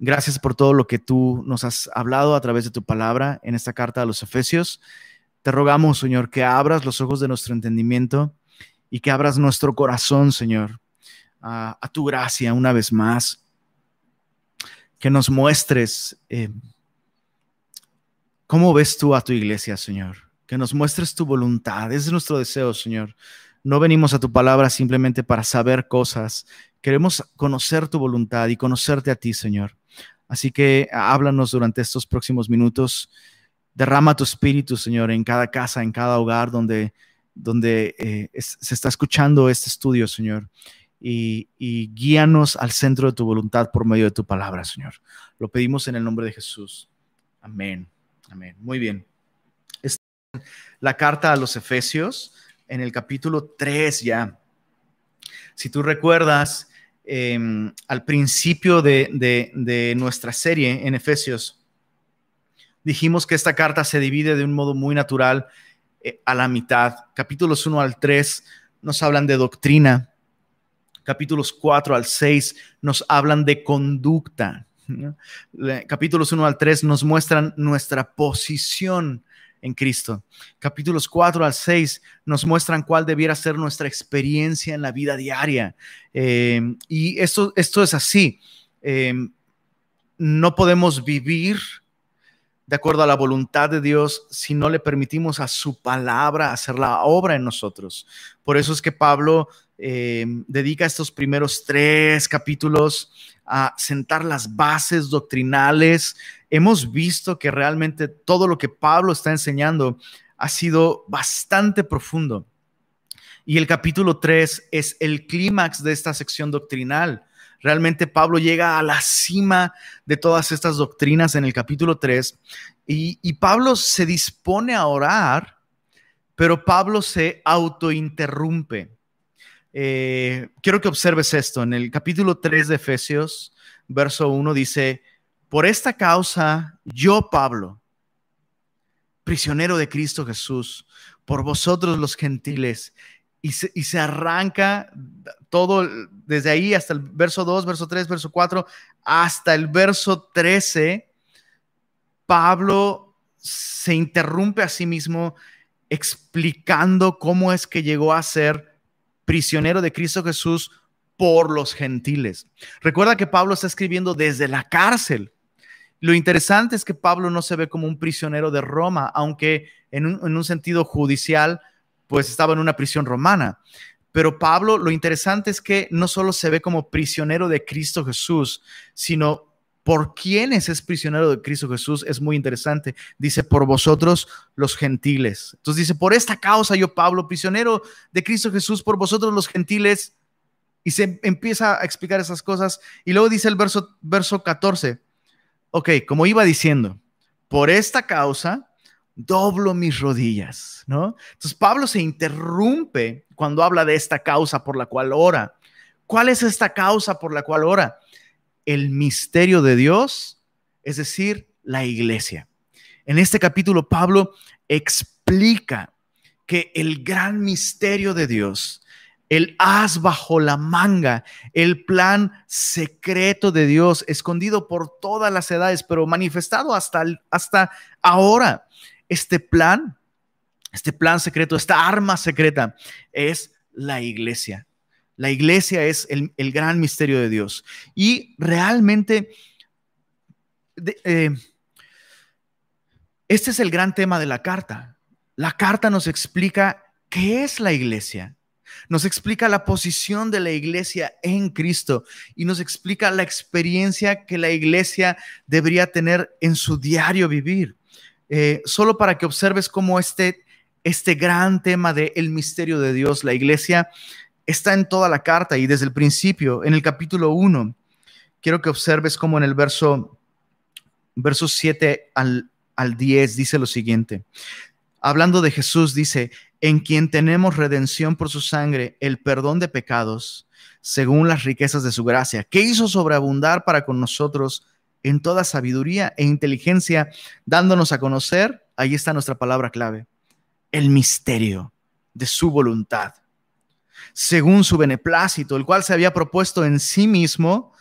Gracias por todo lo que tú nos has hablado a través de tu palabra en esta carta a los Efesios. Te rogamos, Señor, que abras los ojos de nuestro entendimiento y que abras nuestro corazón, Señor, a, tu gracia una vez más. Que nos muestres eh, cómo ves tú a tu iglesia, Señor. Que nos muestres tu voluntad. Ese es nuestro deseo, Señor. No venimos a tu palabra simplemente para saber cosas. Queremos conocer tu voluntad y conocerte a ti, Señor. Así que háblanos durante estos próximos minutos. Derrama tu espíritu, Señor, en cada casa, en cada hogar donde, donde eh, se está escuchando este estudio, Señor. Y, guíanos al centro de tu voluntad por medio de tu palabra, Señor. Lo pedimos en el nombre de Jesús. Amén. Amén. Muy bien. La carta a los Efesios en el capítulo 3 ya. Si tú recuerdas, em, al principio de nuestra serie en Efesios, dijimos que esta carta se divide de un modo muy natural eh, a la mitad. Capítulos 1 al 3 nos hablan de doctrina. Capítulos 4 al 6 nos hablan de conducta. Capítulos 1 al 3 nos muestran nuestra posición en Cristo. Capítulos 4 al 6 nos muestran cuál debiera ser nuestra experiencia en la vida diaria. Eh, y esto, esto es así. Eh, no podemos vivir de acuerdo a la voluntad de Dios si no le permitimos a su palabra hacer la obra en nosotros. Por eso es que Pablo eh, dedica estos primeros tres capítulos a sentar las bases doctrinales. Hemos visto que realmente todo lo que Pablo está enseñando ha sido bastante profundo. Y el capítulo 3 es el clímax de esta sección doctrinal. Realmente Pablo llega a la cima de todas estas doctrinas en el capítulo 3 y, Pablo se dispone a orar, pero Pablo se autointerrumpe. Eh, quiero que observes esto. En el capítulo 3 de Efesios, verso 1 dice, por esta causa, yo, Pablo, prisionero de Cristo Jesús, por vosotros los gentiles, y se, arranca todo desde ahí hasta el verso 2, verso 3, verso 4, hasta el verso 13, Pablo se interrumpe a sí mismo explicando cómo es que llegó a ser prisionero de Cristo Jesús por los gentiles. Recuerda que Pablo está escribiendo desde la cárcel. Lo interesante es que Pablo no se ve como un prisionero de Roma, aunque en un, en un sentido judicial pues estaba en una prisión romana. Pero Pablo, lo interesante es que no solo se ve como prisionero de Cristo Jesús, sino por quienes es prisionero de Cristo Jesús es muy interesante. Dice, por vosotros los gentiles. Entonces dice, por esta causa yo, Pablo, prisionero de Cristo Jesús, por vosotros los gentiles. Y se empieza a explicar esas cosas. Y luego dice el verso, verso 14. Ok, como iba diciendo, por esta causa doblo mis rodillas, ¿no? Entonces Pablo se interrumpe cuando habla de esta causa por la cual ora. ¿Cuál es esta causa por la cual ora? El misterio de Dios, es decir, la iglesia. En este capítulo Pablo explica que el gran misterio de Dios, el as bajo la manga, el plan secreto de Dios, escondido por todas las edades, pero manifestado hasta, hasta ahora, este plan, este plan secreto, esta arma secreta es la iglesia. La iglesia es el, gran misterio de Dios. Y realmente, eh, este es el gran tema de la carta. La carta nos explica qué es la iglesia. Nos explica la posición de la iglesia en Cristo y nos explica la experiencia que la iglesia debería tener en su diario vivir. Eh, solo para que observes cómo este, este gran tema del el misterio de Dios, la iglesia, está en toda la carta y desde el principio, en el capítulo 1. Quiero que observes cómo en el verso, verso 7 al, al 10 dice lo siguiente. Hablando de Jesús, dice, en quien tenemos redención por su sangre, el perdón de pecados, según las riquezas de su gracia, que hizo sobreabundar para con nosotros en toda sabiduría e inteligencia, dándonos a conocer, ahí está nuestra palabra clave, el misterio de su voluntad, según su beneplácito, el cual se había propuesto en sí mismo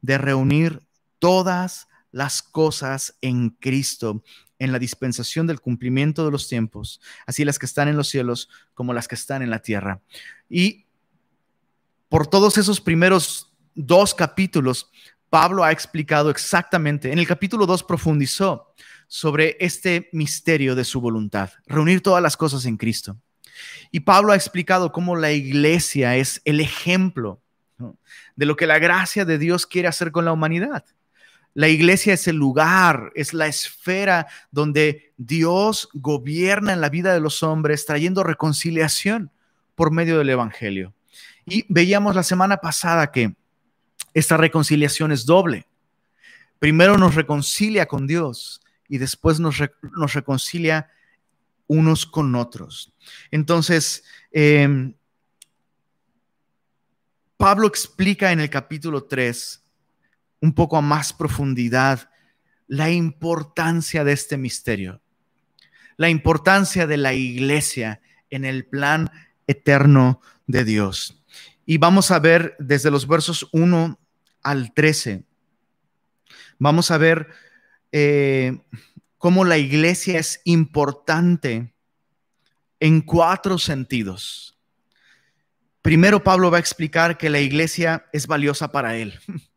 de reunir todas las cosas en Cristo, en la dispensación del cumplimiento de los tiempos, así las que están en los cielos como las que están en la tierra. Y por todos esos primeros dos capítulos, Pablo ha explicado exactamente, en el capítulo 2 profundizó sobre este misterio de su voluntad, reunir todas las cosas en Cristo. Y Pablo ha explicado cómo la iglesia es el ejemplo de lo que la gracia de Dios quiere hacer con la humanidad. La iglesia es el lugar, es la esfera donde Dios gobierna en la vida de los hombres, trayendo reconciliación por medio del Evangelio. Y veíamos la semana pasada que esta reconciliación es doble. Primero nos reconcilia con Dios y después nos, reconcilia unos con otros. Entonces, em, Pablo explica en el capítulo 3 un poco a más profundidad la importancia de este misterio, la importancia de la iglesia en el plan eterno de Dios. Y vamos a ver desde los versos 1 al 13. Vamos a ver eh, cómo la iglesia es importante en cuatro sentidos. Primero, Pablo va a explicar que la iglesia es valiosa para él.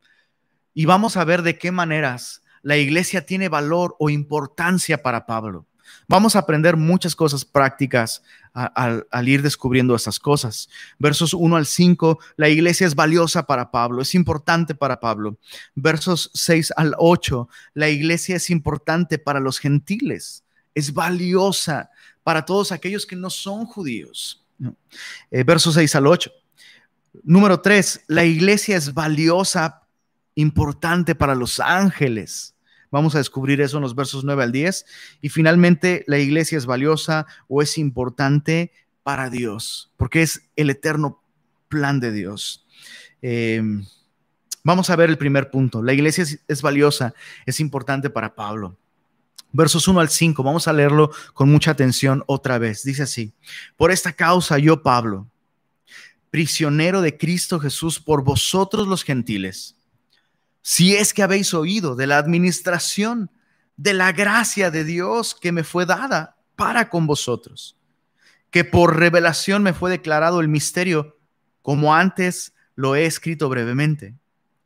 Y vamos a ver de qué maneras la iglesia tiene valor o importancia para Pablo. Vamos a aprender muchas cosas prácticas al, ir descubriendo esas cosas. Versos 1 al 5, la iglesia es valiosa para Pablo, es importante para Pablo. Versos 6 al 8, la iglesia es importante para los gentiles, es valiosa para todos aquellos que no son judíos. Eh, versos 6 al 8. Número 3, la iglesia es valiosa, importante para los ángeles. Vamos a descubrir eso en los versos 9 al 10. Y finalmente, la iglesia es valiosa o es importante para Dios, porque es el eterno plan de Dios. Em, vamos a ver el primer punto. La iglesia es, es valiosa, es importante para Pablo. Versos 1 al 5, vamos a leerlo con mucha atención otra vez. Dice así, por esta causa yo, Pablo, prisionero de Cristo Jesús por vosotros los gentiles si es que habéis oído de la administración de la gracia de Dios que me fue dada para con vosotros, que por revelación me fue declarado el misterio, como antes lo he escrito brevemente.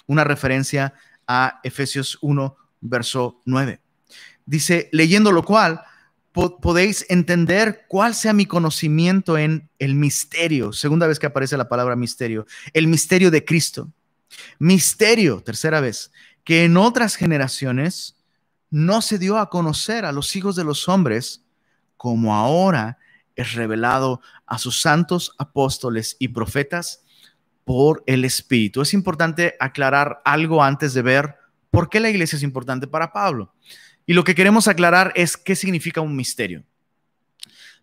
Una referencia a Efesios 1, verso 9. Dice, leyendo lo cual, podéis entender cuál sea mi conocimiento en el misterio, segunda vez que aparece la palabra misterio, el misterio de Cristo Misterio, tercera vez, que en otras generaciones no se dio a conocer a los hijos de los hombres, como ahora es revelado a sus santos apóstoles y profetas por el Espíritu. Es importante aclarar algo antes de ver por qué la iglesia es importante para Pablo. Y lo que queremos aclarar es qué significa un misterio.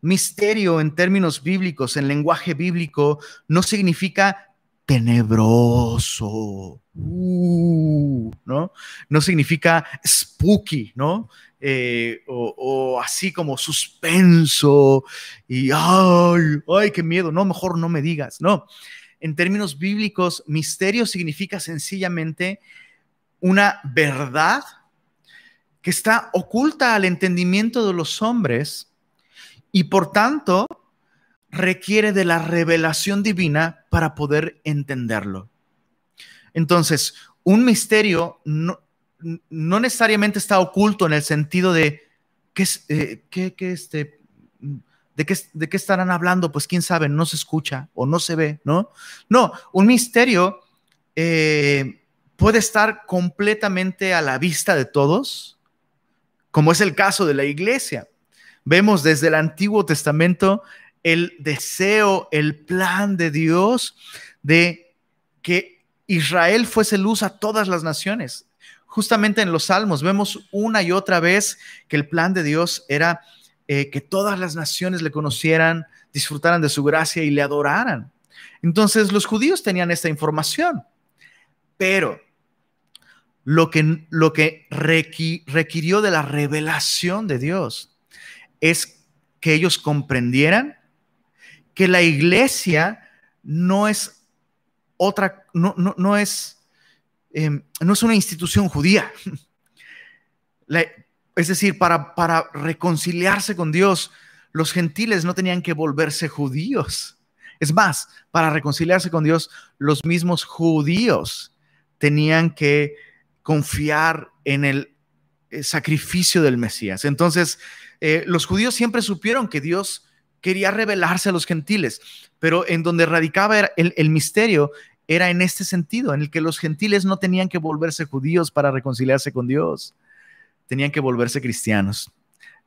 Misterio en términos bíblicos, en lenguaje bíblico, no significa tenebroso, uh, ¿no? No significa spooky, ¿no? Eh, o, así como suspenso y ay, ay, qué miedo, no, mejor no me digas, no. En términos bíblicos, misterio significa sencillamente una verdad que está oculta al entendimiento de los hombres y por tanto requiere de la revelación divina para poder entenderlo. Entonces, un misterio no, necesariamente está oculto en el sentido de ¿qué, eh, este, de, qué, de qué estarán hablando, pues quién sabe, no se escucha o no se ve, ¿no? No, un misterio eh, puede estar completamente a la vista de todos, como es el caso de la iglesia. Vemos desde el Antiguo Testamento el deseo, el plan de Dios de que Israel fuese luz a todas las naciones. Justamente en los Salmos vemos una y otra vez que el plan de Dios era eh, que todas las naciones le conocieran, disfrutaran de su gracia y le adoraran. Entonces los judíos tenían esta información, pero lo que, lo que requirió de la revelación de Dios es que ellos comprendieran que la iglesia no es otra, no, no, es em, no es una institución judía. es decir, para, para reconciliarse con Dios, los gentiles no tenían que volverse judíos. Es más, para reconciliarse con Dios, los mismos judíos tenían que confiar en el eh, sacrificio del Mesías. Entonces, eh, los judíos siempre supieron que Dios quería revelarse a los gentiles, pero en donde radicaba el, misterio era en este sentido, en el que los gentiles no tenían que volverse judíos para reconciliarse con Dios, tenían que volverse cristianos.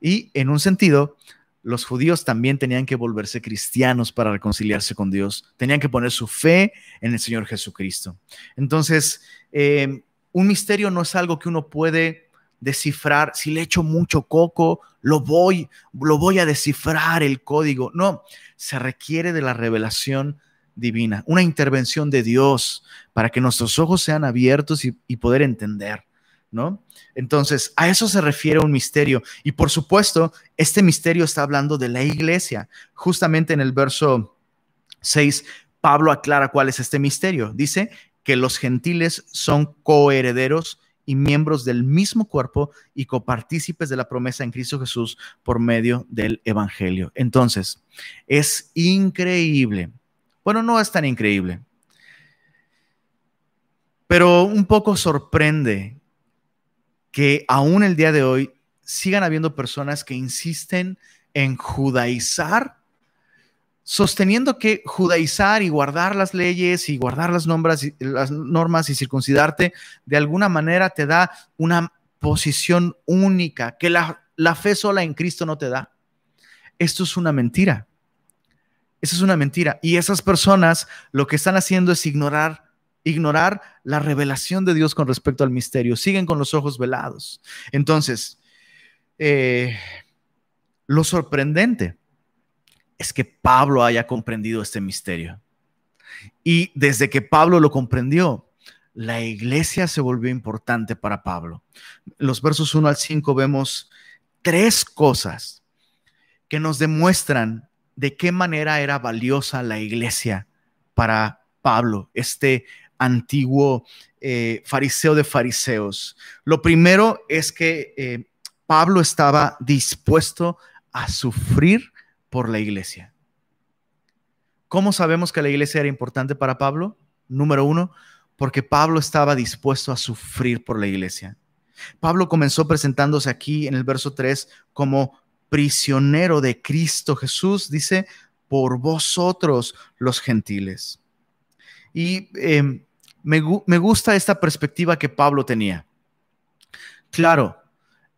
Y en un sentido, los judíos también tenían que volverse cristianos para reconciliarse con Dios, tenían que poner su fe en el Señor Jesucristo. Entonces, eh, un misterio no es algo que uno puede descifrar, si le echo mucho coco, lo voy, lo voy a descifrar el código. No, se requiere de la revelación divina, una intervención de Dios para que nuestros ojos sean abiertos y, y poder entender, ¿no? Entonces, a eso se refiere un misterio. Y por supuesto, este misterio está hablando de la iglesia. Justamente en el verso 6, Pablo aclara cuál es este misterio. Dice que los gentiles son coherederos y miembros del mismo cuerpo y copartícipes de la promesa en Cristo Jesús por medio del Evangelio. Entonces, es increíble. Bueno, no es tan increíble, pero un poco sorprende que aún el día de hoy sigan habiendo personas que insisten en judaizar sosteniendo que judaizar y guardar las leyes y guardar las, las normas y circuncidarte de alguna manera te da una posición única que la, la fe sola en Cristo no te da. Esto es una mentira. Eso es una mentira. Y esas personas lo que están haciendo es ignorar, ignorar la revelación de Dios con respecto al misterio. Siguen con los ojos velados. Entonces, eh, lo sorprendente es que Pablo haya comprendido este misterio. Y desde que Pablo lo comprendió, la iglesia se volvió importante para Pablo. Los versos 1 al 5 vemos tres cosas que nos demuestran de qué manera era valiosa la iglesia para Pablo, este antiguo eh, fariseo de fariseos. Lo primero es que eh, Pablo estaba dispuesto a sufrir por la iglesia. ¿Cómo sabemos que la iglesia era importante para Pablo? Número uno, porque Pablo estaba dispuesto a sufrir por la iglesia. Pablo comenzó presentándose aquí en el verso 3 como prisionero de Cristo Jesús, dice, por vosotros los gentiles. Y em, me, me gusta esta perspectiva que Pablo tenía. Claro,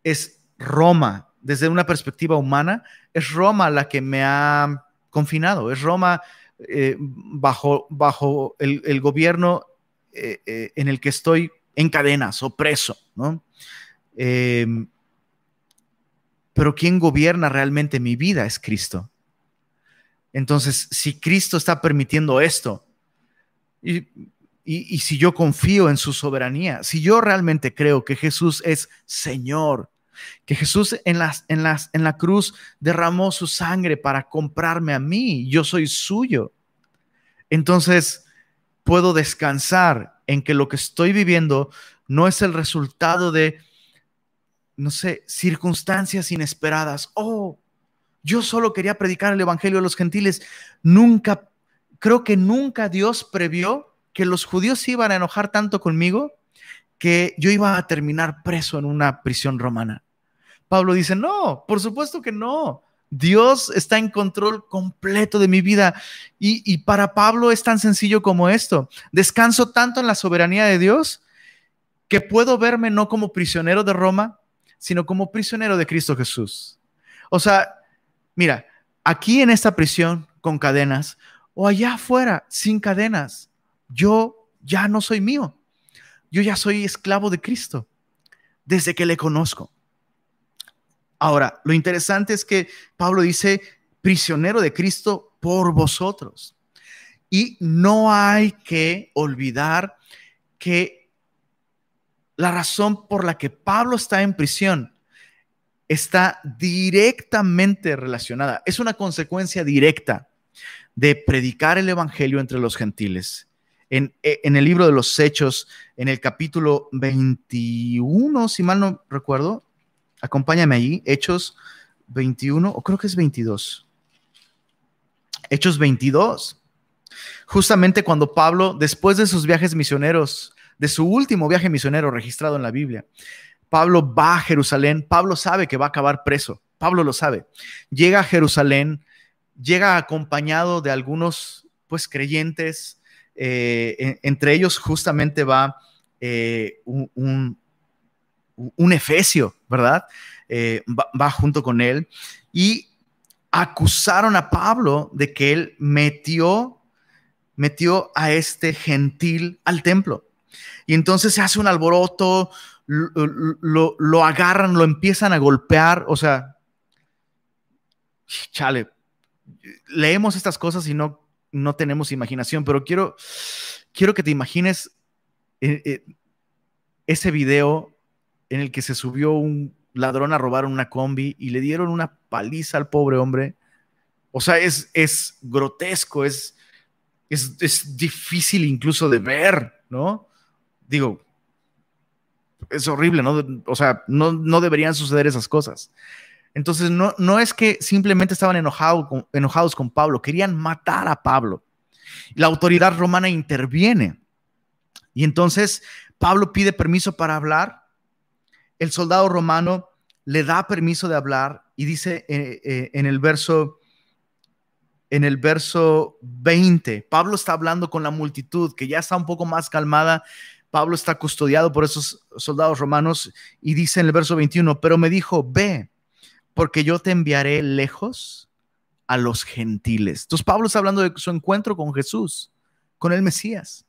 es Roma desde una perspectiva humana, es Roma la que me ha confinado, es Roma eh, bajo, bajo el, gobierno eh, eh, en el que estoy en cadenas o preso, ¿no? Em, pero quien gobierna realmente mi vida es Cristo. Entonces, si Cristo está permitiendo esto, y, y, si yo confío en su soberanía, si yo realmente creo que Jesús es Señor que Jesús en, las, en, las, en la cruz derramó su sangre para comprarme a mí, yo soy suyo. Entonces puedo descansar en que lo que estoy viviendo no es el resultado de, no sé, circunstancias inesperadas. Oh, yo solo quería predicar el Evangelio a los gentiles. Nunca, creo que nunca Dios previó que los judíos iban a enojar tanto conmigo que yo iba a terminar preso en una prisión romana. Pablo dice, no, por supuesto que no. Dios está en control completo de mi vida. Y, para Pablo es tan sencillo como esto. Descanso tanto en la soberanía de Dios que puedo verme no como prisionero de Roma, sino como prisionero de Cristo Jesús. O sea, mira, aquí en esta prisión con cadenas o allá afuera sin cadenas, yo ya no soy mío. Yo ya soy esclavo de Cristo desde que le conozco. Ahora, lo interesante es que Pablo dice, prisionero de Cristo por vosotros. Y no hay que olvidar que la razón por la que Pablo está en prisión está directamente relacionada, es una consecuencia directa de predicar el Evangelio entre los gentiles en, en, el libro de los Hechos, en el capítulo 21, si mal no recuerdo. Acompáñame allí, Hechos 21, o creo que es 22. Hechos 22. Justamente cuando Pablo, después de sus viajes misioneros, de su último viaje misionero registrado en la Biblia, Pablo va a Jerusalén. Pablo sabe que va a acabar preso. Pablo lo sabe. Llega a Jerusalén, llega acompañado de algunos, pues, creyentes. Eh, entre ellos justamente va eh, un, un, efesio, ¿verdad? Eh, va junto con él. Y acusaron a Pablo de que él metió, metió a este gentil al templo. Y entonces se hace un alboroto, lo, agarran, lo empiezan a golpear, o sea, chale, leemos estas cosas y no, no tenemos imaginación, pero quiero, quiero que te imagines eh, eh, ese video en el que se subió un ladrón a robar una combi y le dieron una paliza al pobre hombre. O sea, es, es grotesco, es, es, difícil incluso de ver, ¿no? Digo, es horrible, ¿no? O sea, no, no deberían suceder esas cosas. Entonces, no, no es que simplemente estaban enojados con, Pablo, querían matar a Pablo. La autoridad romana interviene. Y entonces Pablo pide permiso para hablar. El soldado romano le da permiso de hablar y dice eh, eh, en el verso en el verso 20, Pablo está hablando con la multitud que ya está un poco más calmada. Pablo está custodiado por esos soldados romanos y dice en el verso 21, pero me dijo, ve, porque yo te enviaré lejos a los gentiles. Entonces Pablo está hablando de su encuentro con Jesús, con el Mesías.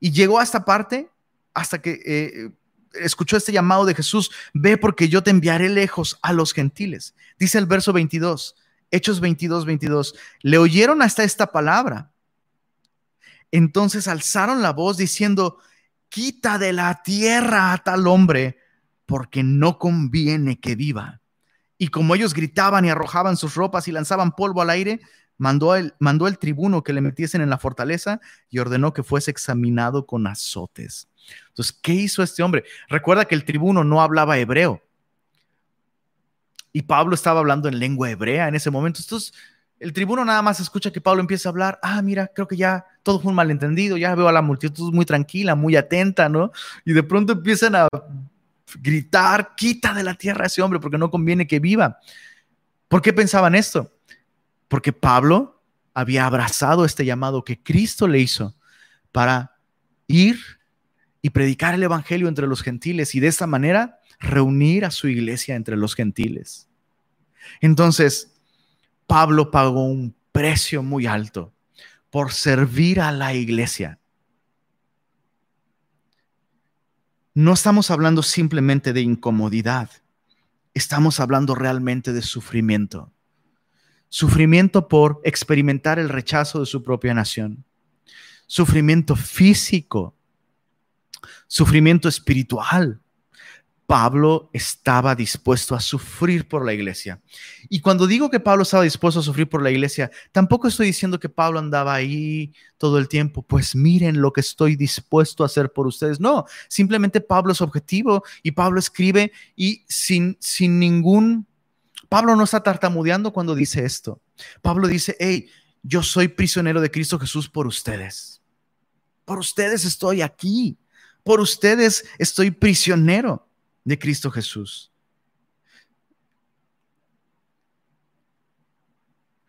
Y llegó a esta parte hasta que eh, escuchó este llamado de Jesús, ve porque yo te enviaré lejos a los gentiles. Dice el verso 22, Hechos 22, 22, le oyeron hasta esta palabra. Entonces alzaron la voz diciendo, quita de la tierra a tal hombre, porque no conviene que viva. Y como ellos gritaban y arrojaban sus ropas y lanzaban polvo al aire, mandó el, mandó tribuno que le metiesen en la fortaleza y ordenó que fuese examinado con azotes. Entonces, ¿qué hizo este hombre? Recuerda que el tribuno no hablaba hebreo. Y Pablo estaba hablando en lengua hebrea en ese momento. Entonces, el tribuno nada más escucha que Pablo empieza a hablar. Ah, mira, creo que ya todo fue un malentendido. Ya veo a la multitud muy tranquila, muy atenta, ¿no? Y de pronto empiezan a gritar, quita de la tierra a ese hombre porque no conviene que viva. ¿Por qué pensaban esto? Porque Pablo había abrazado este llamado que Cristo le hizo para ir y predicar el Evangelio entre los gentiles y de esta manera reunir a su iglesia entre los gentiles. Entonces, Pablo pagó un precio muy alto por servir a la iglesia. No estamos hablando simplemente de incomodidad, estamos hablando realmente de sufrimiento. Sufrimiento por experimentar el rechazo de su propia nación. Sufrimiento físico sufrimiento espiritual. Pablo estaba dispuesto a sufrir por la iglesia. Y cuando digo que Pablo estaba dispuesto a sufrir por la iglesia, tampoco estoy diciendo que Pablo andaba ahí todo el tiempo, pues miren lo que estoy dispuesto a hacer por ustedes. No, simplemente Pablo es objetivo y Pablo escribe y sin, sin ningún... Pablo no está tartamudeando cuando dice esto. Pablo dice, hey, yo soy prisionero de Cristo Jesús por ustedes. Por ustedes estoy aquí. Por ustedes estoy prisionero de Cristo Jesús.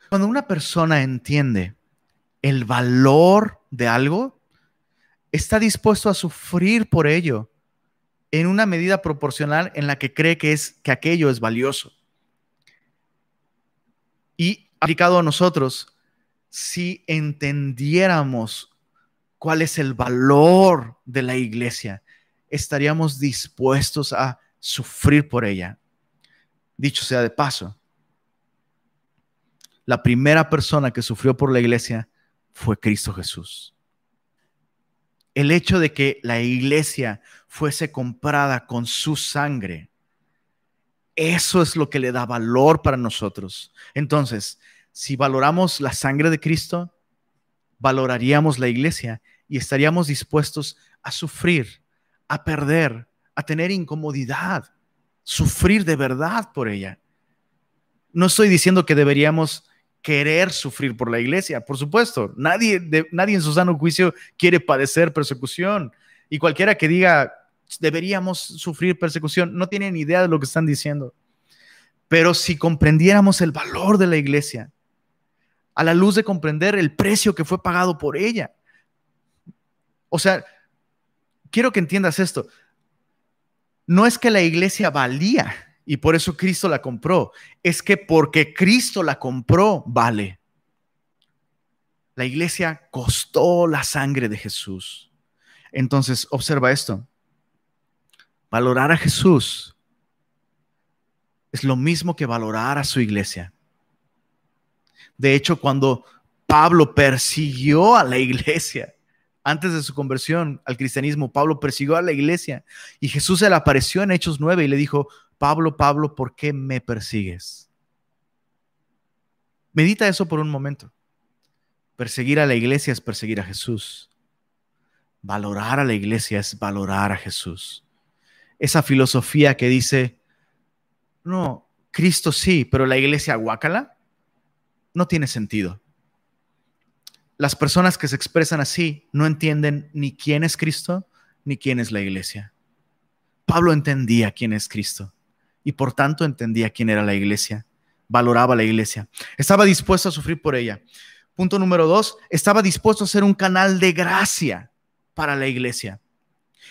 Cuando una persona entiende el valor de algo, está dispuesto a sufrir por ello en una medida proporcional en la que cree que es que aquello es valioso. Y aplicado a nosotros, si entendiéramos cuál es el valor de la iglesia, estaríamos dispuestos a sufrir por ella. Dicho sea de paso, la primera persona que sufrió por la iglesia fue Cristo Jesús. El hecho de que la iglesia fuese comprada con su sangre, eso es lo que le da valor para nosotros. Entonces, si valoramos la sangre de Cristo, valoraríamos la iglesia y estaríamos dispuestos a sufrir, a perder, a tener incomodidad, sufrir de verdad por ella. No estoy diciendo que deberíamos querer sufrir por la iglesia, por supuesto. Nadie, nadie en su sano juicio quiere padecer persecución. Y cualquiera que diga, deberíamos sufrir persecución, no tiene ni idea de lo que están diciendo. Pero si comprendiéramos el valor de la iglesia, a la luz de comprender el precio que fue pagado por ella. O sea, quiero que entiendas esto. No es que la iglesia valía y por eso Cristo la compró, es que porque Cristo la compró, vale. La iglesia costó la sangre de Jesús. Entonces, observa esto. Valorar a Jesús es lo mismo que valorar a su iglesia. De hecho, cuando Pablo persiguió a la iglesia, antes de su conversión al cristianismo, Pablo persiguió a la iglesia y Jesús se le apareció en Hechos 9 y le dijo, Pablo, Pablo, ¿por qué me persigues? Medita eso por un momento. Perseguir a la iglesia es perseguir a Jesús. Valorar a la iglesia es valorar a Jesús. Esa filosofía que dice, no, Cristo sí, pero la iglesia guácala, no tiene sentido las personas que se expresan así no entienden ni quién es Cristo ni quién es la iglesia. Pablo entendía quién es Cristo y por tanto entendía quién era la iglesia, valoraba la iglesia, estaba dispuesto a sufrir por ella. Punto número dos, estaba dispuesto a ser un canal de gracia para la iglesia.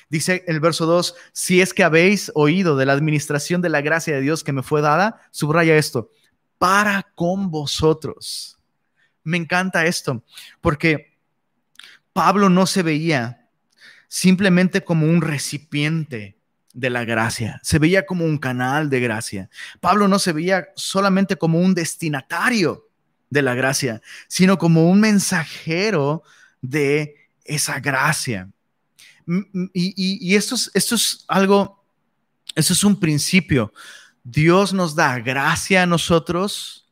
Dice el verso 2, si es que habéis oído de la administración de la gracia de Dios que me fue dada, subraya esto, para con vosotros me encanta esto, porque Pablo no se veía simplemente como un recipiente de la gracia, se veía como un canal de gracia. Pablo no se veía solamente como un destinatario de la gracia, sino como un mensajero de esa gracia. Y, esto, es, esto es algo, esto es un principio. Dios nos da gracia a nosotros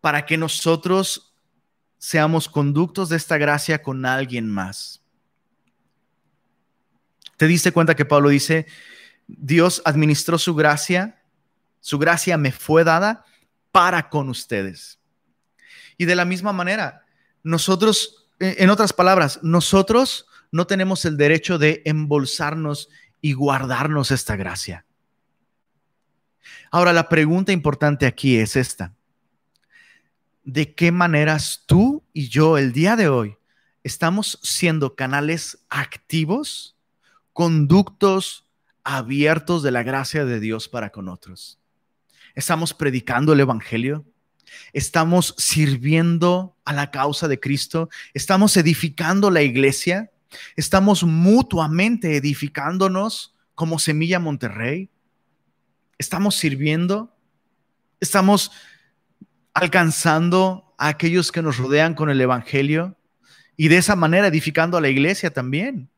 para que nosotros seamos conductos de esta gracia con alguien más. ¿Te diste cuenta que Pablo dice, Dios administró su gracia, su gracia me fue dada para con ustedes? Y de la misma manera, nosotros, en otras palabras, nosotros no tenemos el derecho de embolsarnos y guardarnos esta gracia. Ahora, la pregunta importante aquí es esta de qué maneras tú y yo el día de hoy estamos siendo canales activos, conductos abiertos de la gracia de Dios para con otros. Estamos predicando el Evangelio, estamos sirviendo a la causa de Cristo, estamos edificando la iglesia, estamos mutuamente edificándonos como Semilla Monterrey, estamos sirviendo, estamos alcanzando a aquellos que nos rodean con el Evangelio y de esa manera edificando a la iglesia también.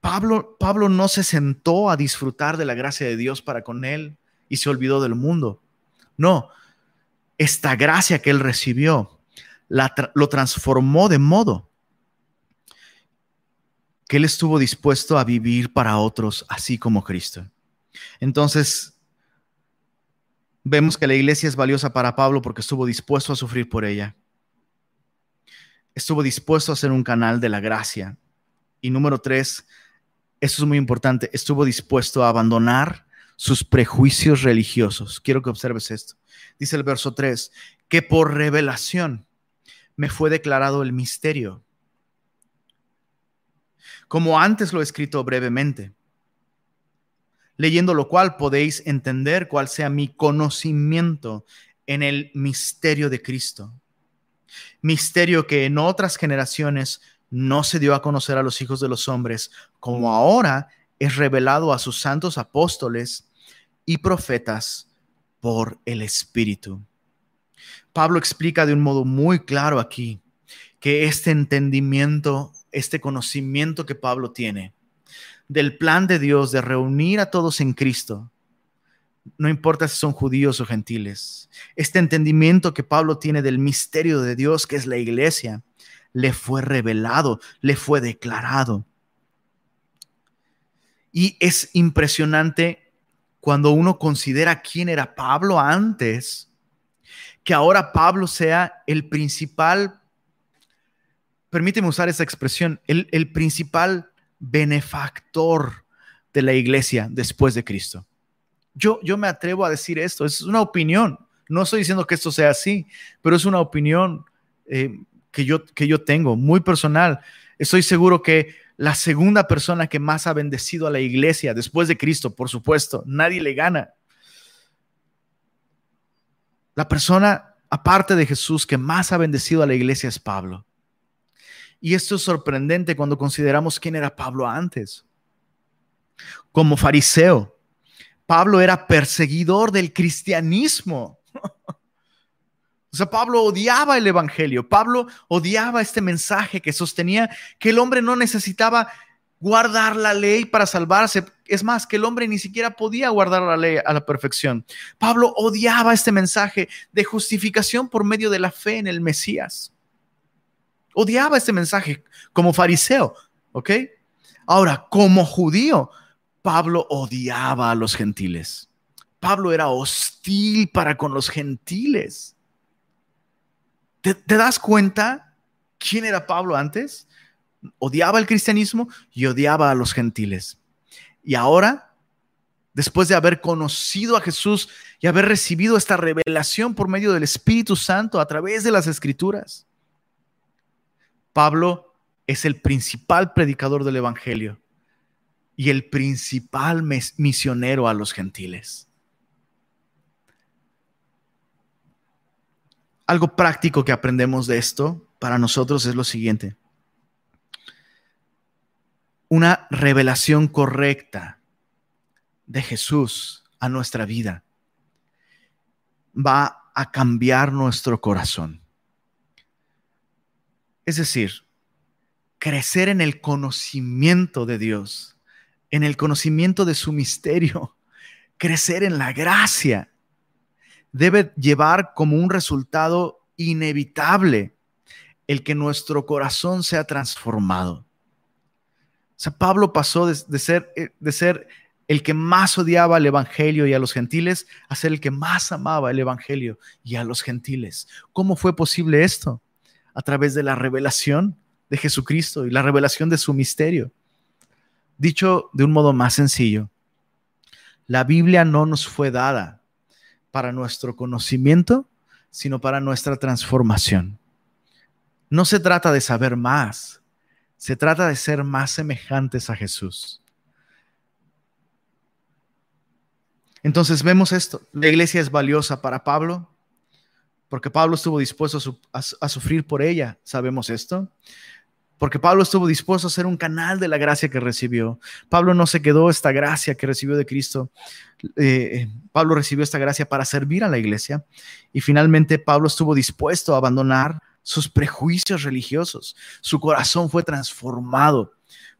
Pablo, Pablo no se sentó a disfrutar de la gracia de Dios para con él y se olvidó del mundo. No, esta gracia que él recibió lo transformó de modo que él estuvo dispuesto a vivir para otros así como Cristo. Entonces, Vemos que la iglesia es valiosa para Pablo porque estuvo dispuesto a sufrir por ella. Estuvo dispuesto a ser un canal de la gracia. Y número tres, esto es muy importante, estuvo dispuesto a abandonar sus prejuicios religiosos. Quiero que observes esto. Dice el verso 3, que por revelación me fue declarado el misterio. Como antes lo he escrito brevemente leyendo lo cual podéis entender cuál sea mi conocimiento en el misterio de Cristo. Misterio que en otras generaciones no se dio a conocer a los hijos de los hombres, como ahora es revelado a sus santos apóstoles y profetas por el Espíritu. Pablo explica de un modo muy claro aquí que este entendimiento, este conocimiento que Pablo tiene, del plan de Dios de reunir a todos en Cristo no importa si son judíos o gentiles. Este entendimiento que Pablo tiene del misterio de Dios, que es la iglesia, le fue revelado, le fue declarado. Y es impresionante cuando uno considera quién era Pablo antes, que ahora Pablo sea el principal, permíteme usar esa expresión, el, el principal benefactor de la iglesia después de Cristo. Yo, yo me atrevo a decir esto, es una opinión, no estoy diciendo que esto sea así, pero es una opinión eh, que, yo, que yo tengo, muy personal. Estoy seguro que la segunda persona que más ha bendecido a la iglesia después de Cristo, por supuesto, nadie le gana. La persona, aparte de Jesús, que más ha bendecido a la iglesia es Pablo. Y esto es sorprendente cuando consideramos quién era Pablo antes. Como fariseo, Pablo era perseguidor del cristianismo. O sea, Pablo odiaba el Evangelio, Pablo odiaba este mensaje que sostenía que el hombre no necesitaba guardar la ley para salvarse. Es más, que el hombre ni siquiera podía guardar la ley a la perfección. Pablo odiaba este mensaje de justificación por medio de la fe en el Mesías. Odiaba este mensaje como fariseo, ¿ok? Ahora, como judío, Pablo odiaba a los gentiles. Pablo era hostil para con los gentiles. ¿Te, das cuenta quién era Pablo antes? Odiaba el cristianismo y odiaba a los gentiles. Y ahora, después de haber conocido a Jesús y haber recibido esta revelación por medio del Espíritu Santo a través de las Escrituras, Pablo es el principal predicador del Evangelio y el principal misionero a los gentiles. Algo práctico que aprendemos de esto para nosotros es lo siguiente. Una revelación correcta de Jesús a nuestra vida va a cambiar nuestro corazón. Es decir, crecer en el conocimiento de Dios, en el conocimiento de su misterio, crecer en la gracia debe llevar como un resultado inevitable el que nuestro corazón sea transformado. O sea, Pablo pasó de, ser, eh, de ser el que más odiaba al Evangelio y a los gentiles a ser el que más amaba el Evangelio y a los gentiles. ¿Cómo fue posible esto? A través de la revelación de Jesucristo y la revelación de su misterio. Dicho de un modo más sencillo, la Biblia no nos fue dada para nuestro conocimiento, sino para nuestra transformación. No se trata de saber más, se trata de ser más semejantes a Jesús. Entonces vemos esto. La iglesia es valiosa para Pablo, porque Pablo estuvo dispuesto a, sufrir por ella. ¿Sabemos esto? porque Pablo estuvo dispuesto a ser un canal de la gracia que recibió. Pablo no se quedó esta gracia que recibió de Cristo. Eh, Pablo recibió esta gracia para servir a la iglesia y finalmente Pablo estuvo dispuesto a abandonar sus prejuicios religiosos. Su corazón fue transformado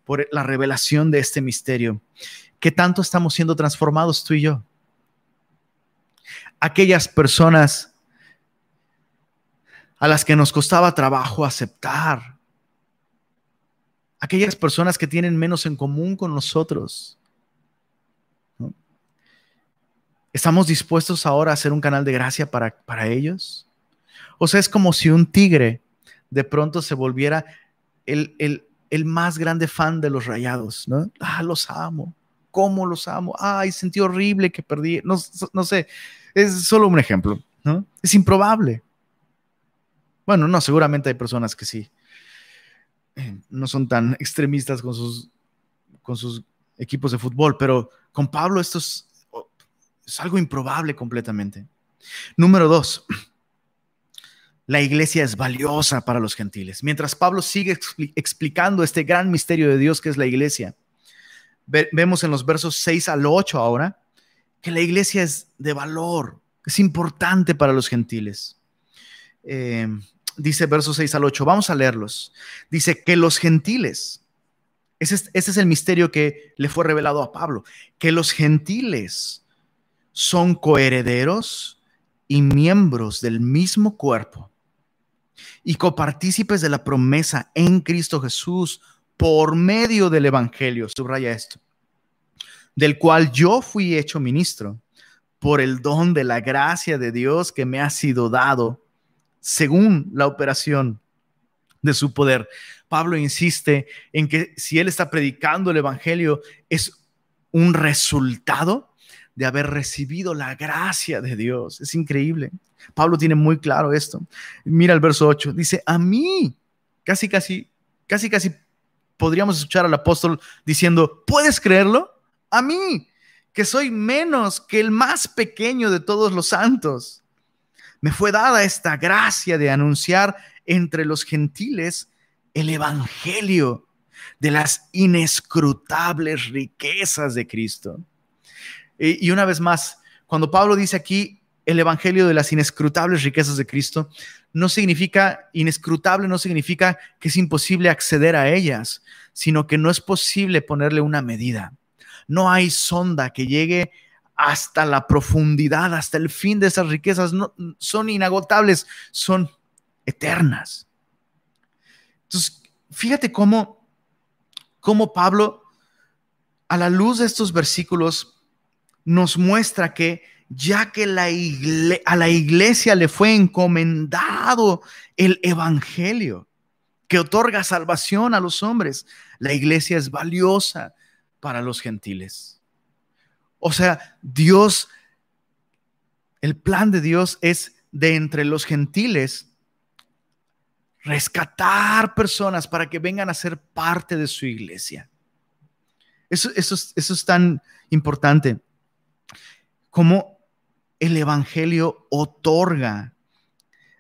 por la revelación de este misterio. ¿Qué tanto estamos siendo transformados tú y yo? Aquellas personas a las que nos costaba trabajo aceptar, aquellas personas que tienen menos en común con nosotros. ¿Estamos dispuestos ahora a ser un canal de gracia para, para ellos? O sea, es como si un tigre de pronto se volviera el, el, más grande fan de los rayados, ¿no? Ah, los amo. ¿Cómo los amo? Ay, sentí horrible que perdí. No, no sé, es solo un ejemplo, ¿no? Es improbable. Bueno, no, seguramente hay personas que sí, no son tan extremistas con sus, con sus equipos de fútbol, pero con Pablo esto es, es algo improbable completamente. Número dos, la iglesia es valiosa para los gentiles. Mientras Pablo sigue explicando este gran misterio de Dios que es la iglesia, vemos en los versos 6 al 8 ahora que la iglesia es de valor, es importante para los gentiles. Eh, dice versos 6 al 8. Vamos a leerlos. Dice que los gentiles, ese es, ese es el misterio que le fue revelado a Pablo, que los gentiles son coherederos y miembros del mismo cuerpo y copartícipes de la promesa en Cristo Jesús por medio del Evangelio. Subraya esto. Del cual yo fui hecho ministro por el don de la gracia de Dios que me ha sido dado según la operación de su poder. Pablo insiste en que si él está predicando el Evangelio es un resultado de haber recibido la gracia de Dios. Es increíble. Pablo tiene muy claro esto. Mira el verso 8. Dice, a mí, casi, casi, casi, casi podríamos escuchar al apóstol diciendo, ¿puedes creerlo? A mí, que soy menos que el más pequeño de todos los santos. Me fue dada esta gracia de anunciar entre los gentiles el Evangelio de las inescrutables riquezas de Cristo. Y una vez más, cuando Pablo dice aquí el Evangelio de las inescrutables riquezas de Cristo, no significa, inescrutable no significa que es imposible acceder a ellas, sino que no es posible ponerle una medida. No hay sonda que llegue hasta la profundidad, hasta el fin de esas riquezas. No, son inagotables, son eternas. Entonces, fíjate cómo, cómo Pablo, a la luz de estos versículos, nos muestra que ya que a la iglesia le fue encomendado el Evangelio, que otorga salvación a los hombres, la iglesia es valiosa para los gentiles. O sea, Dios, el plan de Dios es de entre los gentiles rescatar personas para que vengan a ser parte de su iglesia. Eso, es tan importante como el Evangelio otorga